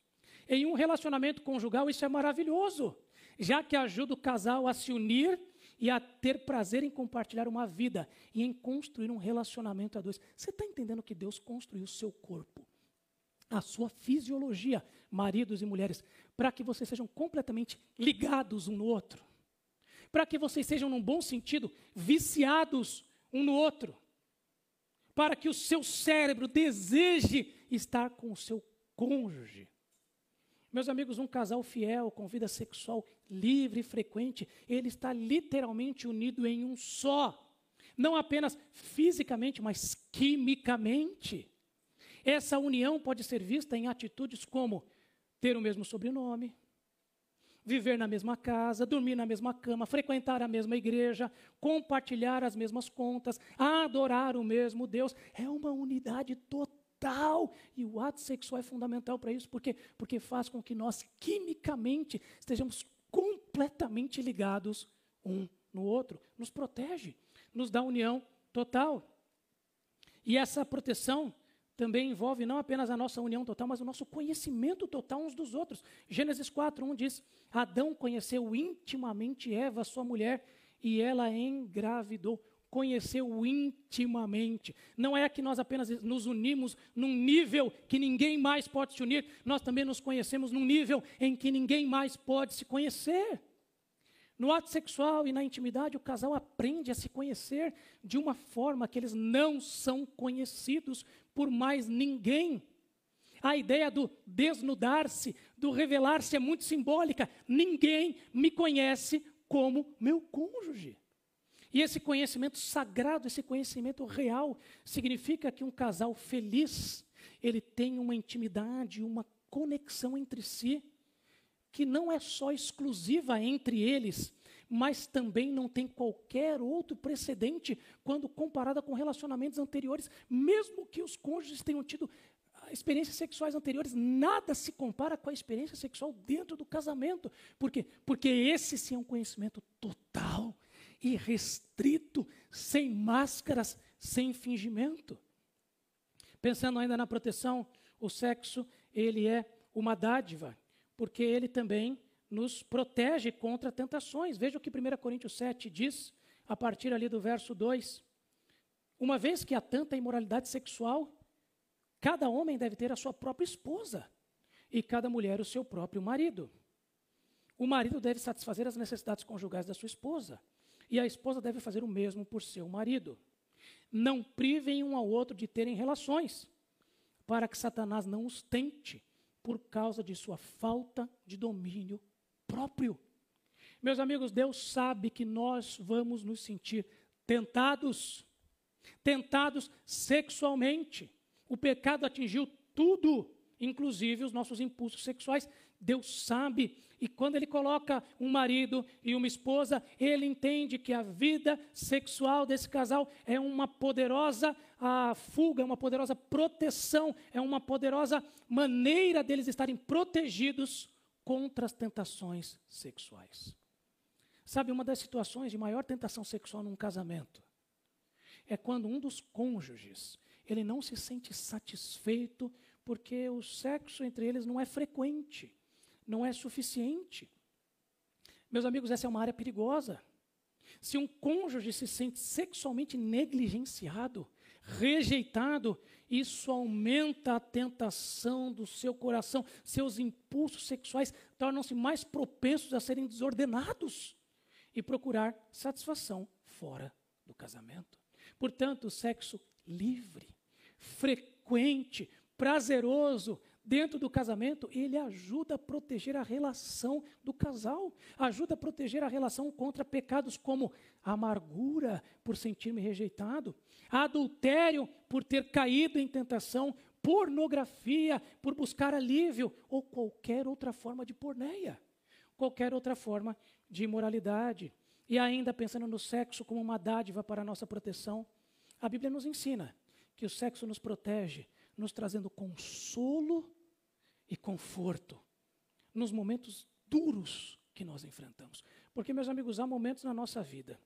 Em um relacionamento conjugal, isso é maravilhoso, já que ajuda o casal a se unir e a ter prazer em compartilhar uma vida e em construir um relacionamento a dois. Você está entendendo que Deus construiu o seu corpo, a sua fisiologia, maridos e mulheres, para que vocês sejam completamente ligados um no outro, para que vocês sejam, num bom sentido, viciados um no outro, para que o seu cérebro deseje estar com o seu cônjuge. Meus amigos, um casal fiel, com vida sexual livre e frequente, ele está literalmente unido em um só. Não apenas fisicamente, mas quimicamente. Essa união pode ser vista em atitudes como ter o mesmo sobrenome, viver na mesma casa, dormir na mesma cama, frequentar a mesma igreja, compartilhar as mesmas contas, adorar o mesmo Deus. É uma unidade total E o ato sexual é fundamental para isso, porque porque faz com que nós quimicamente estejamos completamente ligados um no outro, nos protege, nos dá união total. E essa proteção também envolve não apenas a nossa união total, mas o nosso conhecimento total uns dos outros. Gênesis 4, 1 diz: Adão conheceu intimamente Eva, sua mulher, e ela engravidou conheceu intimamente. Não é que nós apenas nos unimos num nível que ninguém mais pode se unir, nós também nos conhecemos num nível em que ninguém mais pode se conhecer. No ato sexual e na intimidade, o casal aprende a se conhecer de uma forma que eles não são conhecidos por mais ninguém. A ideia do desnudar-se, do revelar-se é muito simbólica. Ninguém me conhece como meu cônjuge. E esse conhecimento sagrado, esse conhecimento real, significa que um casal feliz, ele tem uma intimidade, uma conexão entre si, que não é só exclusiva entre eles, mas também não tem qualquer outro precedente quando comparada com relacionamentos anteriores, mesmo que os cônjuges tenham tido experiências sexuais anteriores, nada se compara com a experiência sexual dentro do casamento. Por quê? Porque esse sim é um conhecimento total irrestrito, sem máscaras, sem fingimento. Pensando ainda na proteção, o sexo, ele é uma dádiva, porque ele também nos protege contra tentações. Veja o que 1 Coríntios 7 diz, a partir ali do verso 2. Uma vez que há tanta imoralidade sexual, cada homem deve ter a sua própria esposa e cada mulher o seu próprio marido. O marido deve satisfazer as necessidades conjugais da sua esposa, e a esposa deve fazer o mesmo por seu marido. Não privem um ao outro de terem relações, para que Satanás não os tente por causa de sua falta de domínio próprio. Meus amigos, Deus sabe que nós vamos nos sentir tentados, tentados sexualmente. O pecado atingiu tudo, inclusive os nossos impulsos sexuais. Deus sabe, e quando Ele coloca um marido e uma esposa, Ele entende que a vida sexual desse casal é uma poderosa a fuga, é uma poderosa proteção, é uma poderosa maneira deles estarem protegidos contra as tentações sexuais. Sabe, uma das situações de maior tentação sexual num casamento é quando um dos cônjuges ele não se sente satisfeito porque o sexo entre eles não é frequente, não é suficiente. Meus amigos, essa é uma área perigosa. Se um cônjuge se sente sexualmente negligenciado, rejeitado, isso aumenta a tentação do seu coração, seus impulsos sexuais tornam-se mais propensos a serem desordenados e procurar satisfação fora do casamento. Portanto, o sexo livre, frequente, prazeroso dentro do casamento, ele ajuda a proteger a relação do casal, ajuda a proteger a relação contra pecados como amargura por sentir-me rejeitado, adultério por ter caído em tentação, pornografia por buscar alívio ou qualquer outra forma de porneia, qualquer outra forma de imoralidade. E ainda pensando no sexo como uma dádiva para a nossa proteção, a Bíblia nos ensina que o sexo nos protege, nos trazendo consolo e conforto nos momentos duros que nós enfrentamos. Porque, meus amigos, há momentos na nossa vida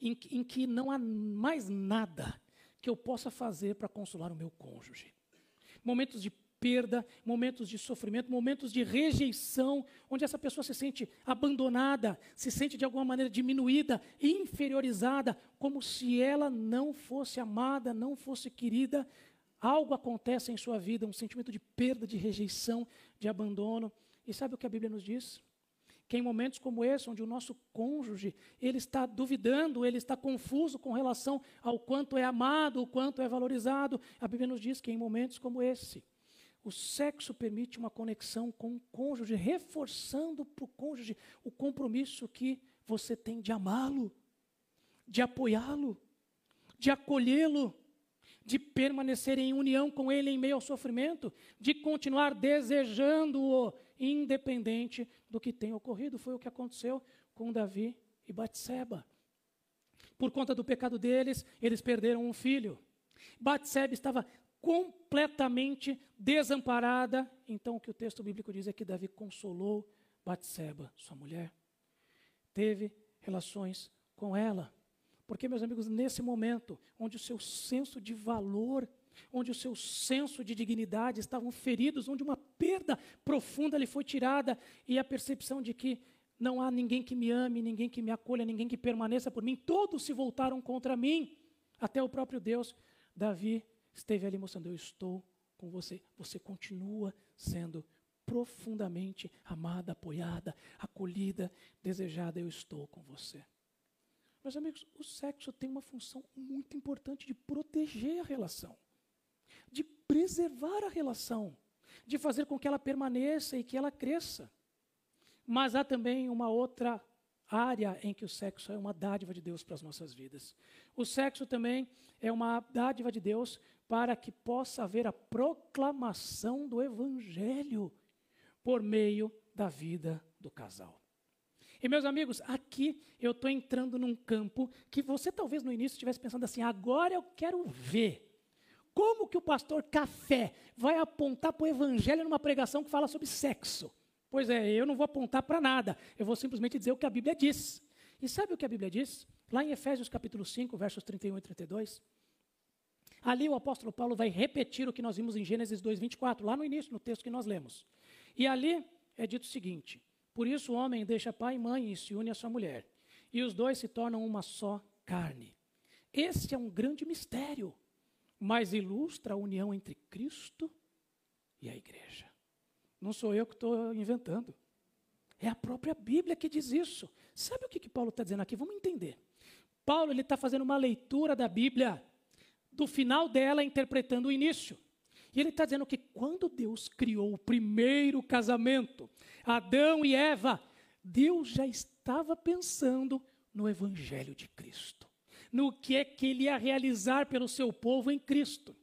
em, em que não há mais nada que eu possa fazer para consolar o meu cônjuge. Momentos de perda, momentos de sofrimento, momentos de rejeição, onde essa pessoa se sente abandonada, se sente de alguma maneira diminuída, inferiorizada, como se ela não fosse amada, não fosse querida algo acontece em sua vida, um sentimento de perda, de rejeição, de abandono. E sabe o que a Bíblia nos diz? Que em momentos como esse, onde o nosso cônjuge, ele está duvidando, ele está confuso com relação ao quanto é amado, o quanto é valorizado, a Bíblia nos diz que em momentos como esse, o sexo permite uma conexão com o cônjuge, reforçando para o cônjuge o compromisso que você tem de amá-lo, de apoiá-lo, de acolhê-lo, de permanecer em união com Ele em meio ao sofrimento, de continuar desejando-o, independente do que tem ocorrido. Foi o que aconteceu com Davi e Batseba. Por conta do pecado deles, eles perderam um filho. Batseba estava completamente desamparada. Então, o que o texto bíblico diz é que Davi consolou Batseba, sua mulher. Teve relações com ela. Porque, meus amigos, nesse momento, onde o seu senso de valor, onde o seu senso de dignidade estavam feridos, onde uma perda profunda lhe foi tirada e a percepção de que não há ninguém que me ame, ninguém que me acolha, ninguém que permaneça por mim, todos se voltaram contra mim, até o próprio Deus. Davi esteve ali mostrando: Eu estou com você, você continua sendo profundamente amada, apoiada, acolhida, desejada, eu estou com você. Meus amigos, o sexo tem uma função muito importante de proteger a relação, de preservar a relação, de fazer com que ela permaneça e que ela cresça. Mas há também uma outra área em que o sexo é uma dádiva de Deus para as nossas vidas. O sexo também é uma dádiva de Deus para que possa haver a proclamação do Evangelho por meio da vida do casal. E meus amigos, aqui eu estou entrando num campo que você talvez no início estivesse pensando assim: agora eu quero ver como que o pastor Café vai apontar para o evangelho numa pregação que fala sobre sexo. Pois é, eu não vou apontar para nada, eu vou simplesmente dizer o que a Bíblia diz. E sabe o que a Bíblia diz? Lá em Efésios capítulo 5, versos 31 e 32, ali o apóstolo Paulo vai repetir o que nós vimos em Gênesis 2, 24, lá no início, no texto que nós lemos. E ali é dito o seguinte: Por isso o homem deixa pai e mãe e se une à sua mulher, e os dois se tornam uma só carne. Esse é um grande mistério, mas ilustra a união entre Cristo e a igreja. Não sou eu que estou inventando. É a própria Bíblia que diz isso. Sabe o que, que Paulo está dizendo aqui? Vamos entender. Paulo ele está fazendo uma leitura da Bíblia, do final dela interpretando o início. E ele está dizendo que quando Deus criou o primeiro casamento, Adão e Eva, Deus já estava pensando no Evangelho de Cristo, no que é que ele ia realizar pelo seu povo em Cristo.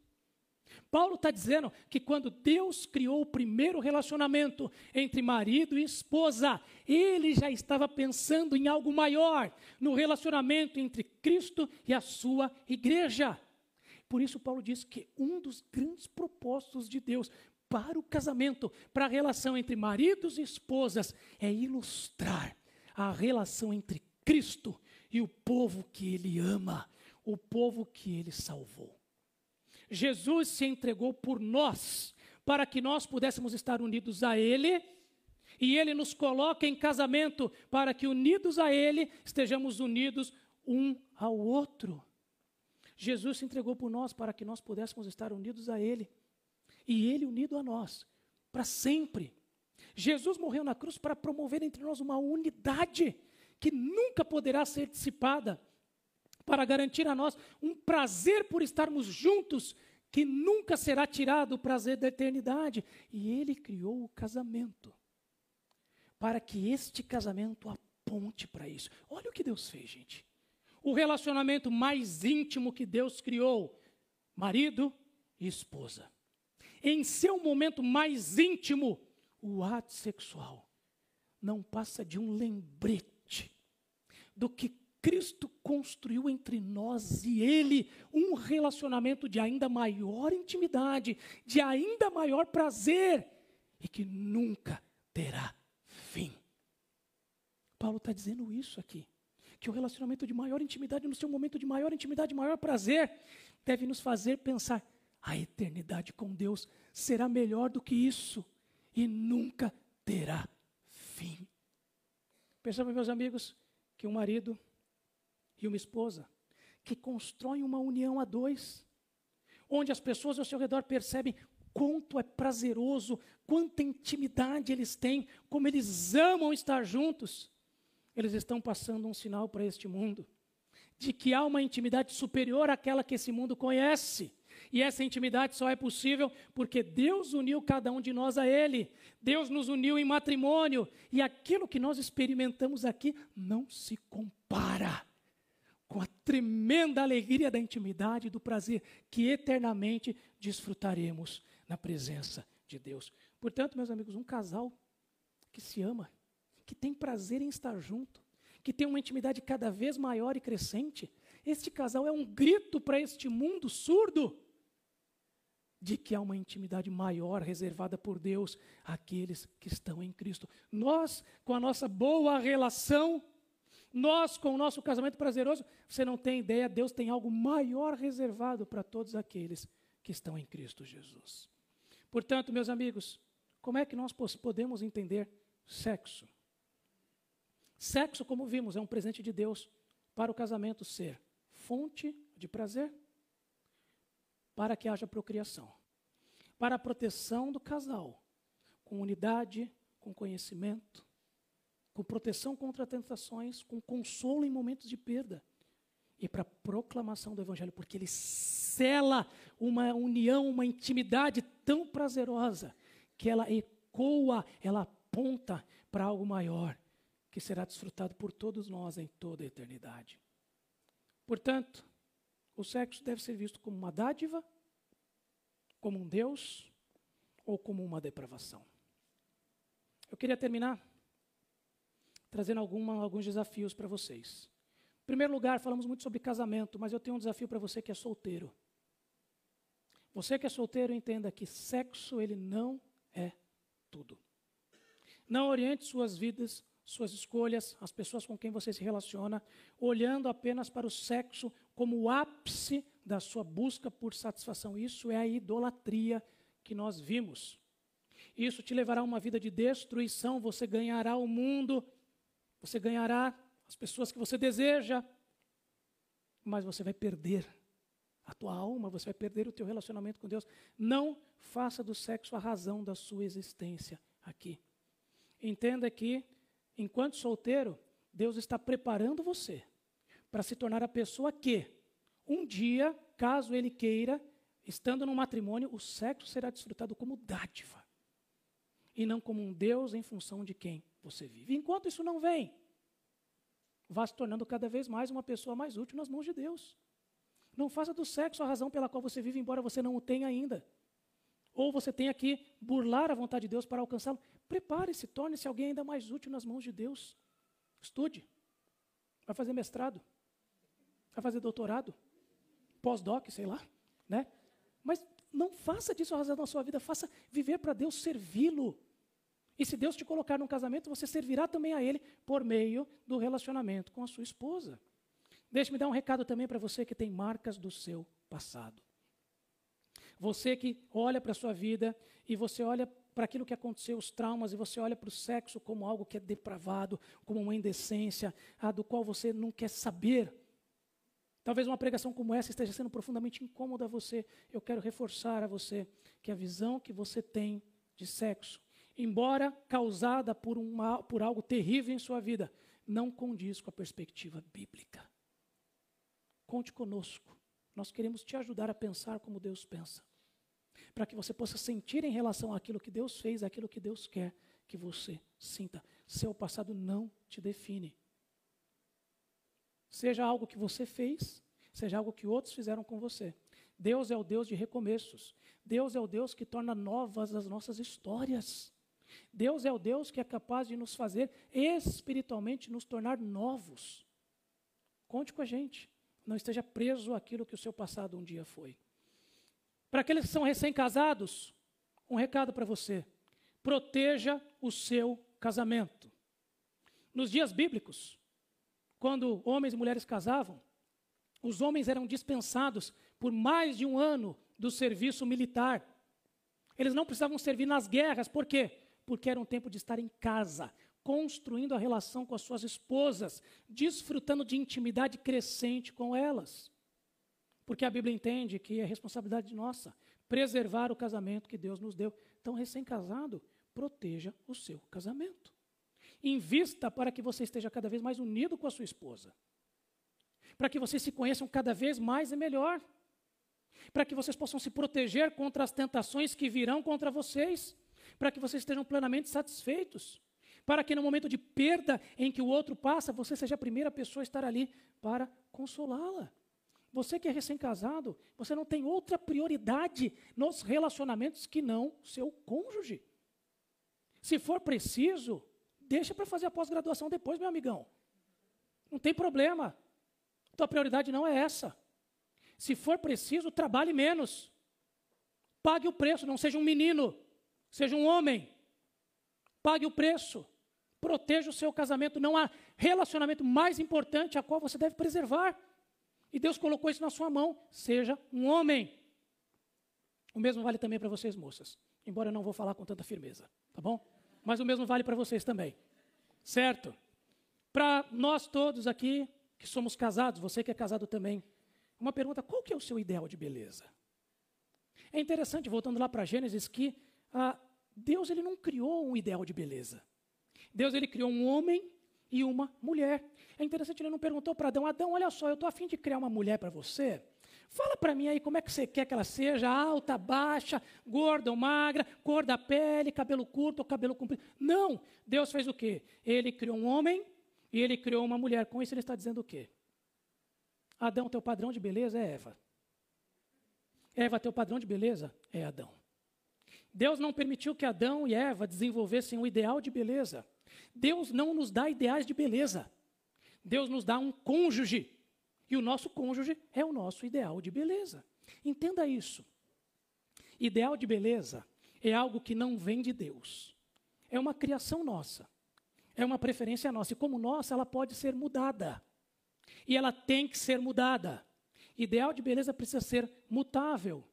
Paulo está dizendo que quando Deus criou o primeiro relacionamento entre marido e esposa, ele já estava pensando em algo maior, no relacionamento entre Cristo e a sua igreja. Por isso, Paulo diz que um dos grandes propósitos de Deus para o casamento, para a relação entre maridos e esposas, é ilustrar a relação entre Cristo e o povo que ele ama, o povo que ele salvou. Jesus se entregou por nós, para que nós pudéssemos estar unidos a Ele, e Ele nos coloca em casamento, para que unidos a Ele estejamos unidos um ao outro. Jesus se entregou por nós para que nós pudéssemos estar unidos a Ele, e Ele unido a nós, para sempre. Jesus morreu na cruz para promover entre nós uma unidade que nunca poderá ser dissipada para garantir a nós um prazer por estarmos juntos, que nunca será tirado o prazer da eternidade. E Ele criou o casamento, para que este casamento aponte para isso. Olha o que Deus fez, gente. O relacionamento mais íntimo que Deus criou, marido e esposa. Em seu momento mais íntimo, o ato sexual não passa de um lembrete do que Cristo construiu entre nós e Ele um relacionamento de ainda maior intimidade, de ainda maior prazer e que nunca terá fim. Paulo está dizendo isso aqui. Que o relacionamento de maior intimidade, no seu momento de maior intimidade, maior prazer, deve nos fazer pensar: a eternidade com Deus será melhor do que isso e nunca terá fim. Percebam, meus amigos, que um marido e uma esposa, que constroem uma união a dois, onde as pessoas ao seu redor percebem quanto é prazeroso, quanta intimidade eles têm, como eles amam estar juntos. Eles estão passando um sinal para este mundo de que há uma intimidade superior àquela que esse mundo conhece. E essa intimidade só é possível porque Deus uniu cada um de nós a Ele. Deus nos uniu em matrimônio. E aquilo que nós experimentamos aqui não se compara com a tremenda alegria da intimidade e do prazer que eternamente desfrutaremos na presença de Deus. Portanto, meus amigos, um casal que se ama, que tem prazer em estar junto, que tem uma intimidade cada vez maior e crescente, este casal é um grito para este mundo surdo de que há uma intimidade maior reservada por Deus àqueles que estão em Cristo. Nós, com a nossa boa relação, nós, com o nosso casamento prazeroso, você não tem ideia, Deus tem algo maior reservado para todos aqueles que estão em Cristo Jesus. Portanto, meus amigos, como é que nós podemos entender sexo? Sexo, como vimos, é um presente de Deus para o casamento ser fonte de prazer, para que haja procriação, para a proteção do casal, com unidade, com conhecimento, com proteção contra tentações, com consolo em momentos de perda e para proclamação do Evangelho, porque ele cela uma união, uma intimidade tão prazerosa que ela ecoa, ela aponta para algo maior que será desfrutado por todos nós em toda a eternidade. Portanto, o sexo deve ser visto como uma dádiva, como um Deus ou como uma depravação. Eu queria terminar trazendo alguma, alguns desafios para vocês. Em primeiro lugar, falamos muito sobre casamento, mas eu tenho um desafio para você que é solteiro. Você que é solteiro, entenda que sexo ele não é tudo. Não oriente suas vidas suas escolhas, as pessoas com quem você se relaciona, olhando apenas para o sexo como o ápice da sua busca por satisfação. Isso é a idolatria que nós vimos. Isso te levará a uma vida de destruição. Você ganhará o mundo, você ganhará as pessoas que você deseja, mas você vai perder a tua alma, você vai perder o teu relacionamento com Deus. Não faça do sexo a razão da sua existência aqui. Entenda que enquanto solteiro, Deus está preparando você para se tornar a pessoa que, um dia, caso ele queira, estando no matrimônio, o sexo será desfrutado como dádiva e não como um Deus em função de quem você vive. Enquanto isso não vem, vá se tornando cada vez mais uma pessoa mais útil nas mãos de Deus. Não faça do sexo a razão pela qual você vive, embora você não o tenha ainda. Ou você tenha que burlar a vontade de Deus para alcançá-lo. Prepare-se, torne-se alguém ainda mais útil nas mãos de Deus. Estude. Vai fazer mestrado. Vai fazer doutorado. Pós-doc, sei lá. Né? Mas não faça disso a razão da sua vida. Faça viver para Deus, servi-lo. E se Deus te colocar num casamento, você servirá também a Ele por meio do relacionamento com a sua esposa. Deixe-me dar um recado também para você que tem marcas do seu passado. Você que olha para a sua vida e você olha para aquilo que aconteceu, os traumas, e você olha para o sexo como algo que é depravado, como uma indecência, ah, do qual você não quer saber. Talvez uma pregação como essa esteja sendo profundamente incômoda a você. Eu quero reforçar a você que a visão que você tem de sexo, embora causada por, uma, por algo terrível em sua vida, não condiz com a perspectiva bíblica. Conte conosco. Nós queremos te ajudar a pensar como Deus pensa para que você possa sentir em relação àquilo que Deus fez, àquilo que Deus quer que você sinta. Seu passado não te define. Seja algo que você fez, seja algo que outros fizeram com você. Deus é o Deus de recomeços. Deus é o Deus que torna novas as nossas histórias. Deus é o Deus que é capaz de nos fazer espiritualmente nos tornar novos. Conte com a gente. Não esteja preso àquilo que o seu passado um dia foi. Para aqueles que são recém-casados, um recado para você: proteja o seu casamento. Nos dias bíblicos, quando homens e mulheres casavam, os homens eram dispensados por mais de um ano do serviço militar. Eles não precisavam servir nas guerras, por quê? Porque era um tempo de estar em casa, construindo a relação com as suas esposas, desfrutando de intimidade crescente com elas. Porque a Bíblia entende que é responsabilidade nossa preservar o casamento que Deus nos deu. Então, recém-casado, proteja o seu casamento. Invista para que você esteja cada vez mais unido com a sua esposa. Para que vocês se conheçam cada vez mais e melhor. Para que vocês possam se proteger contra as tentações que virão contra vocês. Para que vocês estejam plenamente satisfeitos. Para que no momento de perda em que o outro passa, você seja a primeira pessoa a estar ali para consolá-la. Você que é recém-casado, você não tem outra prioridade nos relacionamentos que não seu cônjuge. Se for preciso, deixa para fazer a pós-graduação depois, meu amigão. Não tem problema. Tua prioridade não é essa. Se for preciso, trabalhe menos. Pague o preço, não seja um menino, seja um homem. Pague o preço. Proteja o seu casamento. Não há relacionamento mais importante a qual você deve preservar. E Deus colocou isso na sua mão. Seja um homem. O mesmo vale também para vocês, moças. Embora eu não vou falar com tanta firmeza, tá bom? Mas o mesmo vale para vocês também. Certo? Para nós todos aqui que somos casados, você que é casado também, uma pergunta: qual que é o seu ideal de beleza? É interessante, voltando lá para Gênesis, que ah, Deus ele não criou um ideal de beleza. Deus ele criou um homem e uma mulher. É interessante, ele não perguntou para Adão, Adão, olha só, eu estou afim de criar uma mulher para você. Fala para mim aí como é que você quer que ela seja, alta, baixa, gorda ou magra, cor da pele, cabelo curto ou cabelo comprido. Não, Deus fez o quê? Ele criou um homem e ele criou uma mulher. Com isso ele está dizendo o quê? Adão, teu padrão de beleza é Eva. Eva, teu padrão de beleza é Adão. Deus não permitiu que Adão e Eva desenvolvessem o ideal de beleza. Deus não nos dá ideais de beleza. Deus nos dá um cônjuge. E o nosso cônjuge é o nosso ideal de beleza. Entenda isso. Ideal de beleza é algo que não vem de Deus. É uma criação nossa. é uma preferência nossa. E como nossa, ela pode ser mudada. E ela tem que ser mudada. Ideal de beleza precisa ser mutável.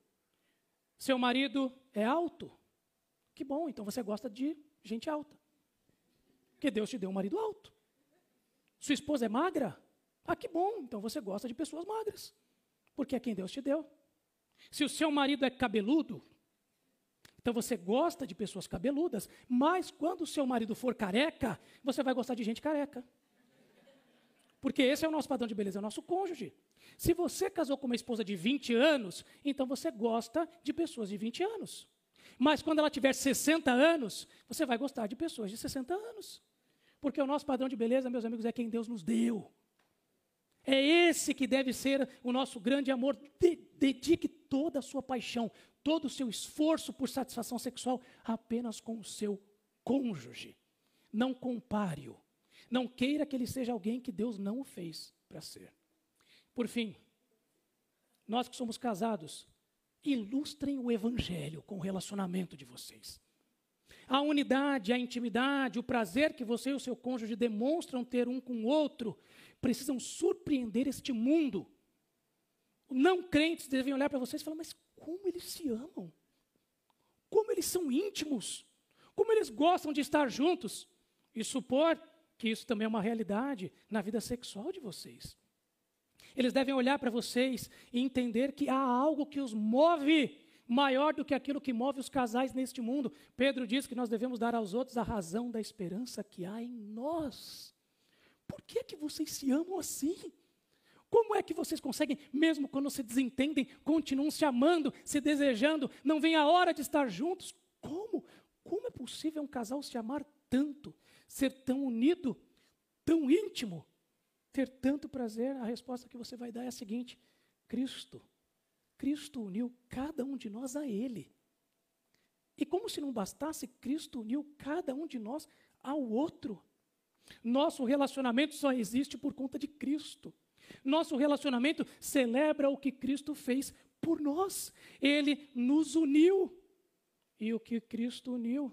Seu marido é alto? Que bom, então você gosta de gente alta. Porque Deus te deu um marido alto. Sua esposa é magra? Ah, que bom, então você gosta de pessoas magras. Porque é quem Deus te deu. Se o seu marido é cabeludo, então você gosta de pessoas cabeludas, mas quando o seu marido for careca, você vai gostar de gente careca. Porque esse é o nosso padrão de beleza, é o nosso cônjuge. Se você casou com uma esposa de 20 anos, então você gosta de pessoas de 20 anos. Mas quando ela tiver 60 anos, você vai gostar de pessoas de 60 anos. Porque o nosso padrão de beleza, meus amigos, é quem Deus nos deu. É esse que deve ser o nosso grande amor. dedique toda a sua paixão, todo o seu esforço por satisfação sexual apenas com o seu cônjuge. Não compare-o. Não queira que ele seja alguém que Deus não o fez para ser. Por fim, nós que somos casados, ilustrem o evangelho com o relacionamento de vocês. A unidade, a intimidade, o prazer que você e o seu cônjuge demonstram ter um com o outro, precisam surpreender este mundo. Não crentes devem olhar para vocês e falar: mas como eles se amam? Como eles são íntimos? Como eles gostam de estar juntos? E supor que isso também é uma realidade na vida sexual de vocês. Eles devem olhar para vocês e entender que há algo que os move maior do que aquilo que move os casais neste mundo. Pedro diz que nós devemos dar aos outros a razão da esperança que há em nós. Por que é que vocês se amam assim? Como é que vocês conseguem, mesmo quando se desentendem, continuam se amando, se desejando, não vem a hora de estar juntos? Como? Como é possível um casal se amar tanto, ser tão unido, tão íntimo, ter tanto prazer? A resposta que você vai dar é a seguinte: Cristo. Cristo uniu cada um de nós a Ele. E como se não bastasse, Cristo uniu cada um de nós ao outro. Nosso relacionamento só existe por conta de Cristo. Nosso relacionamento celebra o que Cristo fez por nós. Ele nos uniu. E o que Cristo uniu?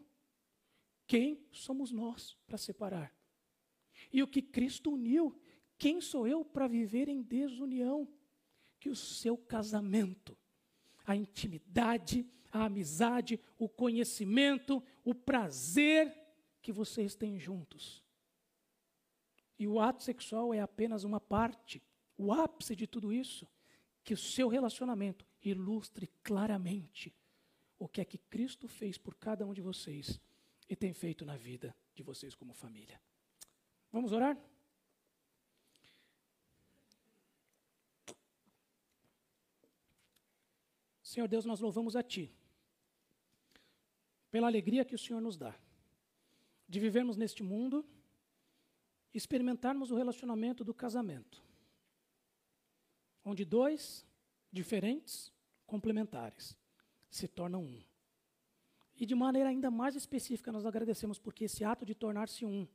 Quem somos nós para separar? E o que Cristo uniu? Quem sou eu para viver em desunião? Que o seu casamento, a intimidade, a amizade, o conhecimento, o prazer que vocês têm juntos e o ato sexual é apenas uma parte, o ápice de tudo isso. Que o seu relacionamento ilustre claramente o que é que Cristo fez por cada um de vocês e tem feito na vida de vocês como família. Vamos orar? Senhor Deus, nós louvamos a Ti pela alegria que o Senhor nos dá de vivermos neste mundo experimentarmos o relacionamento do casamento, onde dois diferentes, complementares, se tornam um. E de maneira ainda mais específica, nós agradecemos porque esse ato de tornar-se um,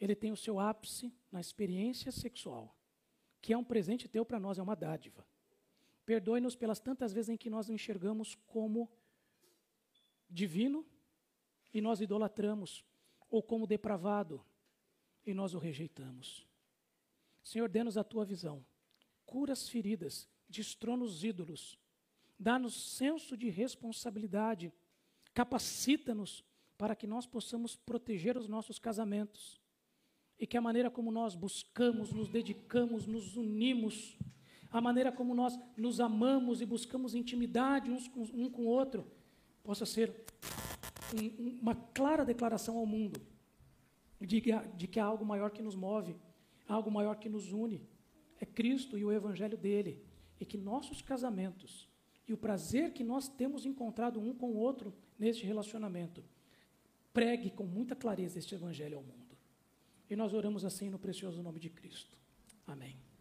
ele tem o seu ápice na experiência sexual, que é um presente teu para nós, é uma dádiva. Perdoe-nos pelas tantas vezes em que nós o enxergamos como divino e nós idolatramos, ou como depravado, e nós o rejeitamos. Senhor, dê-nos a tua visão. Cura as feridas, destrona os ídolos. Dá-nos senso de responsabilidade. Capacita-nos para que nós possamos proteger os nossos casamentos. E que a maneira como nós buscamos, nos dedicamos, nos unimos, a maneira como nós nos amamos e buscamos intimidade uns com, um com o outro, possa ser um, uma clara declaração ao mundo de que, de que há algo maior que nos move, algo maior que nos une. É Cristo e o Evangelho dele. E que nossos casamentos e o prazer que nós temos encontrado um com o outro neste relacionamento pregue com muita clareza este Evangelho ao mundo. E nós oramos assim no precioso nome de Cristo. Amém.